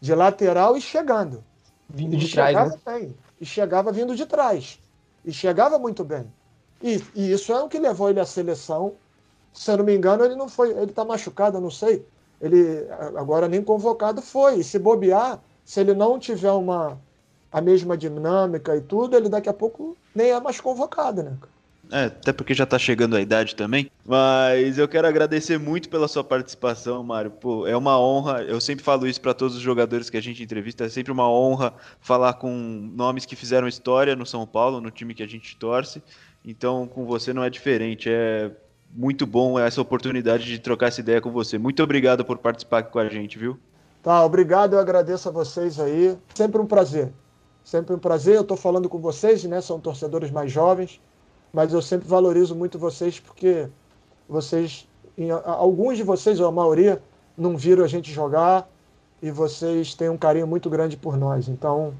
de lateral e chegando. Vindo de trás, né? Bem, e chegava vindo de trás. E chegava muito bem. E, e, isso é o que levou ele à seleção. Se eu não me engano, ele não foi. Ele está machucado, eu não sei. Ele agora nem convocado foi. E se bobear, se ele não tiver uma a mesma dinâmica e tudo, ele daqui a pouco nem é mais convocado, né? É, até porque já tá chegando a idade também. Mas eu quero agradecer muito pela sua participação, Mário. Pô, é uma honra. Eu sempre falo isso para todos os jogadores que a gente entrevista. É sempre uma honra falar com nomes que fizeram história no São Paulo, no time que a gente torce. Então, com você não é diferente. É muito bom essa oportunidade de trocar essa ideia com você. Muito obrigado por participar com a gente, viu? Tá, obrigado. Eu agradeço a vocês aí. Sempre um prazer. Sempre um prazer. Eu estou falando com vocês, né? São torcedores mais jovens mas eu sempre valorizo muito vocês porque vocês, em, alguns de vocês, ou a maioria, não viram a gente jogar e vocês têm um carinho muito grande por nós. Então,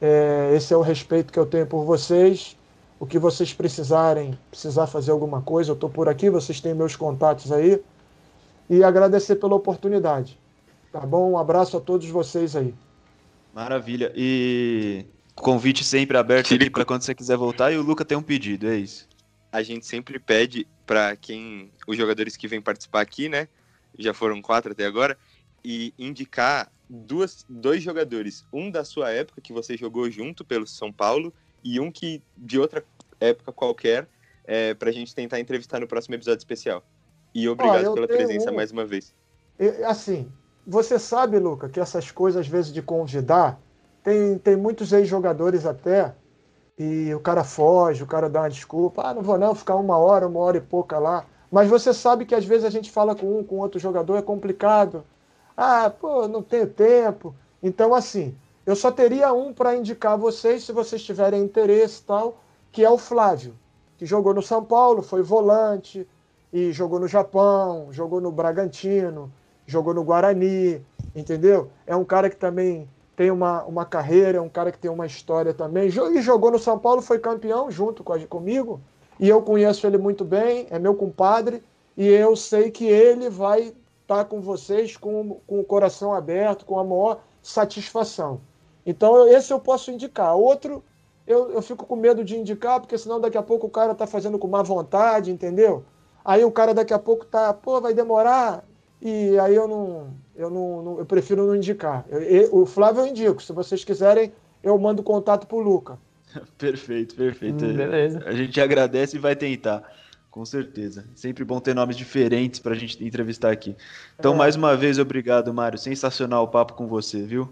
é, esse é o respeito que eu tenho por vocês. O que vocês precisarem, precisar fazer alguma coisa, eu estou por aqui, vocês têm meus contatos aí. E agradecer pela oportunidade. Tá bom? Um abraço a todos vocês aí. Maravilha. E Convite sempre aberto aqui para quando você quiser voltar e o Luca tem um pedido, é isso. A gente sempre pede para quem os jogadores que vêm participar aqui, né? Já foram quatro até agora, e indicar duas, dois jogadores, um da sua época que você jogou junto pelo São Paulo e um que de outra época qualquer, é, para a gente tentar entrevistar no próximo episódio especial. E obrigado pela presença um... mais uma vez. Assim, você sabe, Luca, que essas coisas às vezes de convidar tem, tem muitos ex-jogadores até, e o cara foge, o cara dá uma desculpa, ah, não vou não, ficar uma hora, uma hora e pouca lá. Mas você sabe que às vezes a gente fala com um, com outro jogador, é complicado. Ah, pô, não tenho tempo. Então, assim, Eu só teria um para indicar a vocês, se vocês tiverem interesse e tal, que é o Flávio, que jogou no São Paulo, foi volante, e jogou no Japão, jogou no Bragantino, jogou no Guarani, entendeu? É um cara que também tem uma, uma carreira, é um cara que tem uma história também. E jogou no São Paulo, foi campeão junto com, comigo, e eu conheço ele muito bem, é meu compadre, e eu sei que ele vai estar tá com vocês com, com o coração aberto, com a maior satisfação. Então, esse eu posso indicar. Outro, eu, eu fico com medo de indicar, porque senão daqui a pouco o cara está fazendo com má vontade, entendeu? Aí o cara daqui a pouco tá, pô, vai demorar, e aí eu não, eu não, não eu prefiro não indicar. Eu, eu, o Flávio eu indico, se vocês quiserem, eu mando contato pro Luca. [laughs] perfeito, perfeito. Hum, beleza. A gente agradece e vai tentar. Com certeza. Sempre bom ter nomes diferentes para a gente entrevistar aqui. Então, é. mais uma vez, obrigado, Mário. Sensacional o papo com você, viu?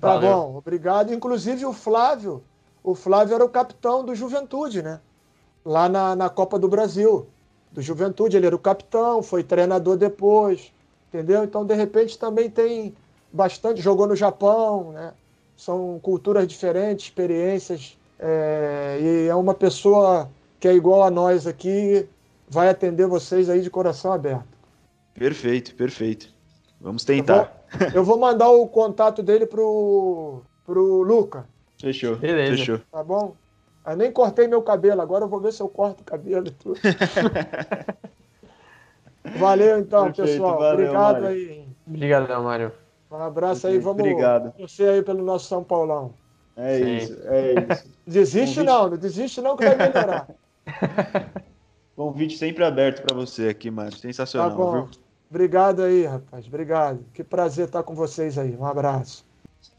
Tá Valeu. bom, obrigado. Inclusive o Flávio, o Flávio era o capitão do Juventude, né? Lá na, na Copa do Brasil, do Juventude, ele era o capitão, foi treinador depois, entendeu? Então, de repente, também tem bastante, jogou no Japão, né? São culturas diferentes, experiências, é, e é uma pessoa que é igual a nós aqui, vai atender vocês aí de coração aberto. Perfeito, perfeito. Vamos tentar. Eu vou, eu vou mandar o contato dele pro, pro Luca. Fechou. Beleza. Fechou. Tá bom? Eu nem cortei meu cabelo, agora eu vou ver se eu corto o cabelo e tudo. [laughs] valeu então, Perfeito, pessoal. Valeu, Obrigado Mário. aí. Obrigado, Mário. Um abraço aí, vamos Obrigado. você aí pelo nosso São Paulão. É Sim. isso, é isso. Desiste não, não desiste não que vai melhorar. [laughs] Convite sempre aberto para você aqui, Mário. Sensacional, tá bom. viu? Obrigado aí, rapaz. Obrigado. Que prazer estar com vocês aí. Um abraço.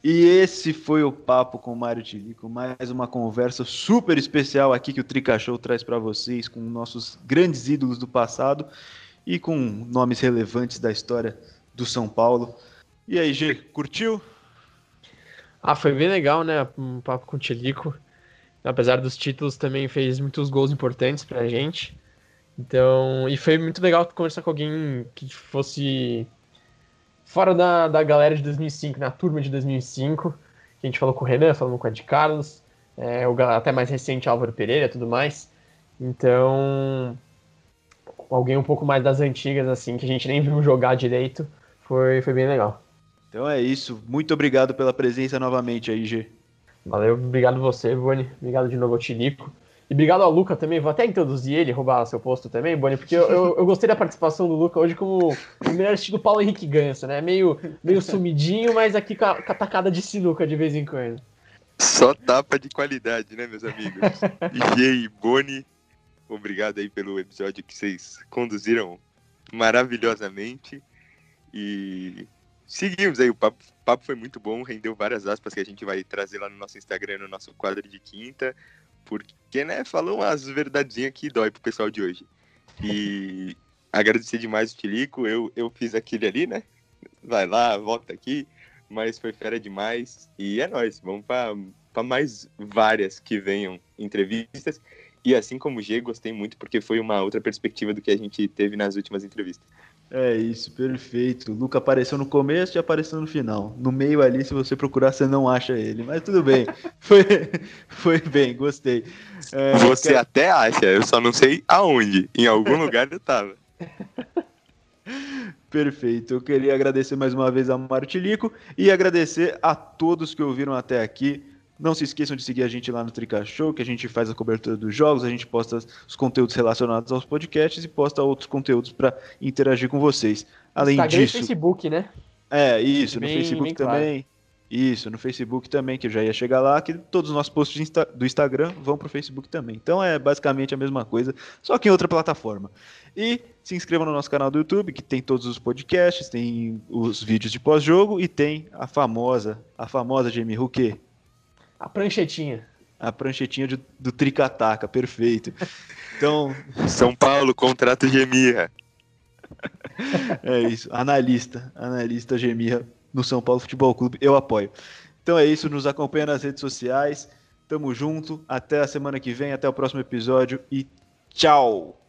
E esse foi o papo com o Mário Tilico, mais uma conversa super especial aqui que o Trica Show traz para vocês com nossos grandes ídolos do passado e com nomes relevantes da história do São Paulo. E aí, G, curtiu? Ah, foi bem legal, né? Um papo com o Tilico. Apesar dos títulos, também fez muitos gols importantes pra gente. Então, e foi muito legal conversar com alguém que fosse fora da, da galera de 2005, na turma de 2005. Que a gente falou com o Renan, falamos com o Ed Carlos, é, o até mais recente Álvaro Pereira e tudo mais. Então, alguém um pouco mais das antigas, assim, que a gente nem viu jogar direito, foi, foi bem legal. Então é isso. Muito obrigado pela presença novamente aí, G. Valeu, obrigado você, Boni. Obrigado de novo ao Tilico. E obrigado ao Luca também. Vou até introduzir ele, roubar seu posto também, Boni, porque eu, eu, eu, gostei da participação do Luca hoje como o melhor estilo Paulo Henrique Ganso, né? Meio, meio sumidinho, mas aqui com a, com a tacada de sinuca de vez em quando. Só tapa de qualidade, né, meus amigos? G [laughs] e Boni, obrigado aí pelo episódio que vocês conduziram maravilhosamente. E seguimos aí, o papo, o papo foi muito bom, rendeu várias aspas que a gente vai trazer lá no nosso Instagram, no nosso quadro de quinta, porque, né, falou umas verdadinhas que dói pro pessoal de hoje. E [laughs] agradecer demais o Tilico, eu, eu fiz aquele ali, né, vai lá, volta aqui, mas foi fera demais, e é nóis, vamos para mais várias que venham entrevistas, e assim como o G, gostei muito, porque foi uma outra perspectiva do que a gente teve nas últimas entrevistas. É isso, perfeito. O Luca apareceu no começo e apareceu no final. No meio ali, se você procurar, você não acha ele. Mas tudo bem. [laughs] foi, foi bem, gostei. É, você quero... até acha, eu só não sei aonde. Em algum [laughs] lugar eu tava. [laughs] Perfeito. Eu queria agradecer mais uma vez a Martilico e agradecer a todos que ouviram até aqui. Não se esqueçam de seguir a gente lá no Trica Show, que a gente faz a cobertura dos jogos, a gente posta os conteúdos relacionados aos podcasts e posta outros conteúdos para interagir com vocês. Além Instagram disso. E Facebook, né? É, isso, bem, no Facebook também. Claro. Isso, no Facebook também, que eu já ia chegar lá, que todos os nossos posts Insta do Instagram vão para o Facebook também. Então é basicamente a mesma coisa, só que em outra plataforma. E se inscreva no nosso canal do YouTube, que tem todos os podcasts, tem os vídeos de pós-jogo e tem a famosa, a famosa Jamie Huque, a pranchetinha. A pranchetinha de, do Tricataca, perfeito. Então. [laughs] São Paulo, contrato Gemirra. é isso, analista, analista Gemirra no São Paulo Futebol Clube, eu apoio. Então é isso, nos acompanha nas redes sociais. Tamo junto, até a semana que vem, até o próximo episódio e tchau!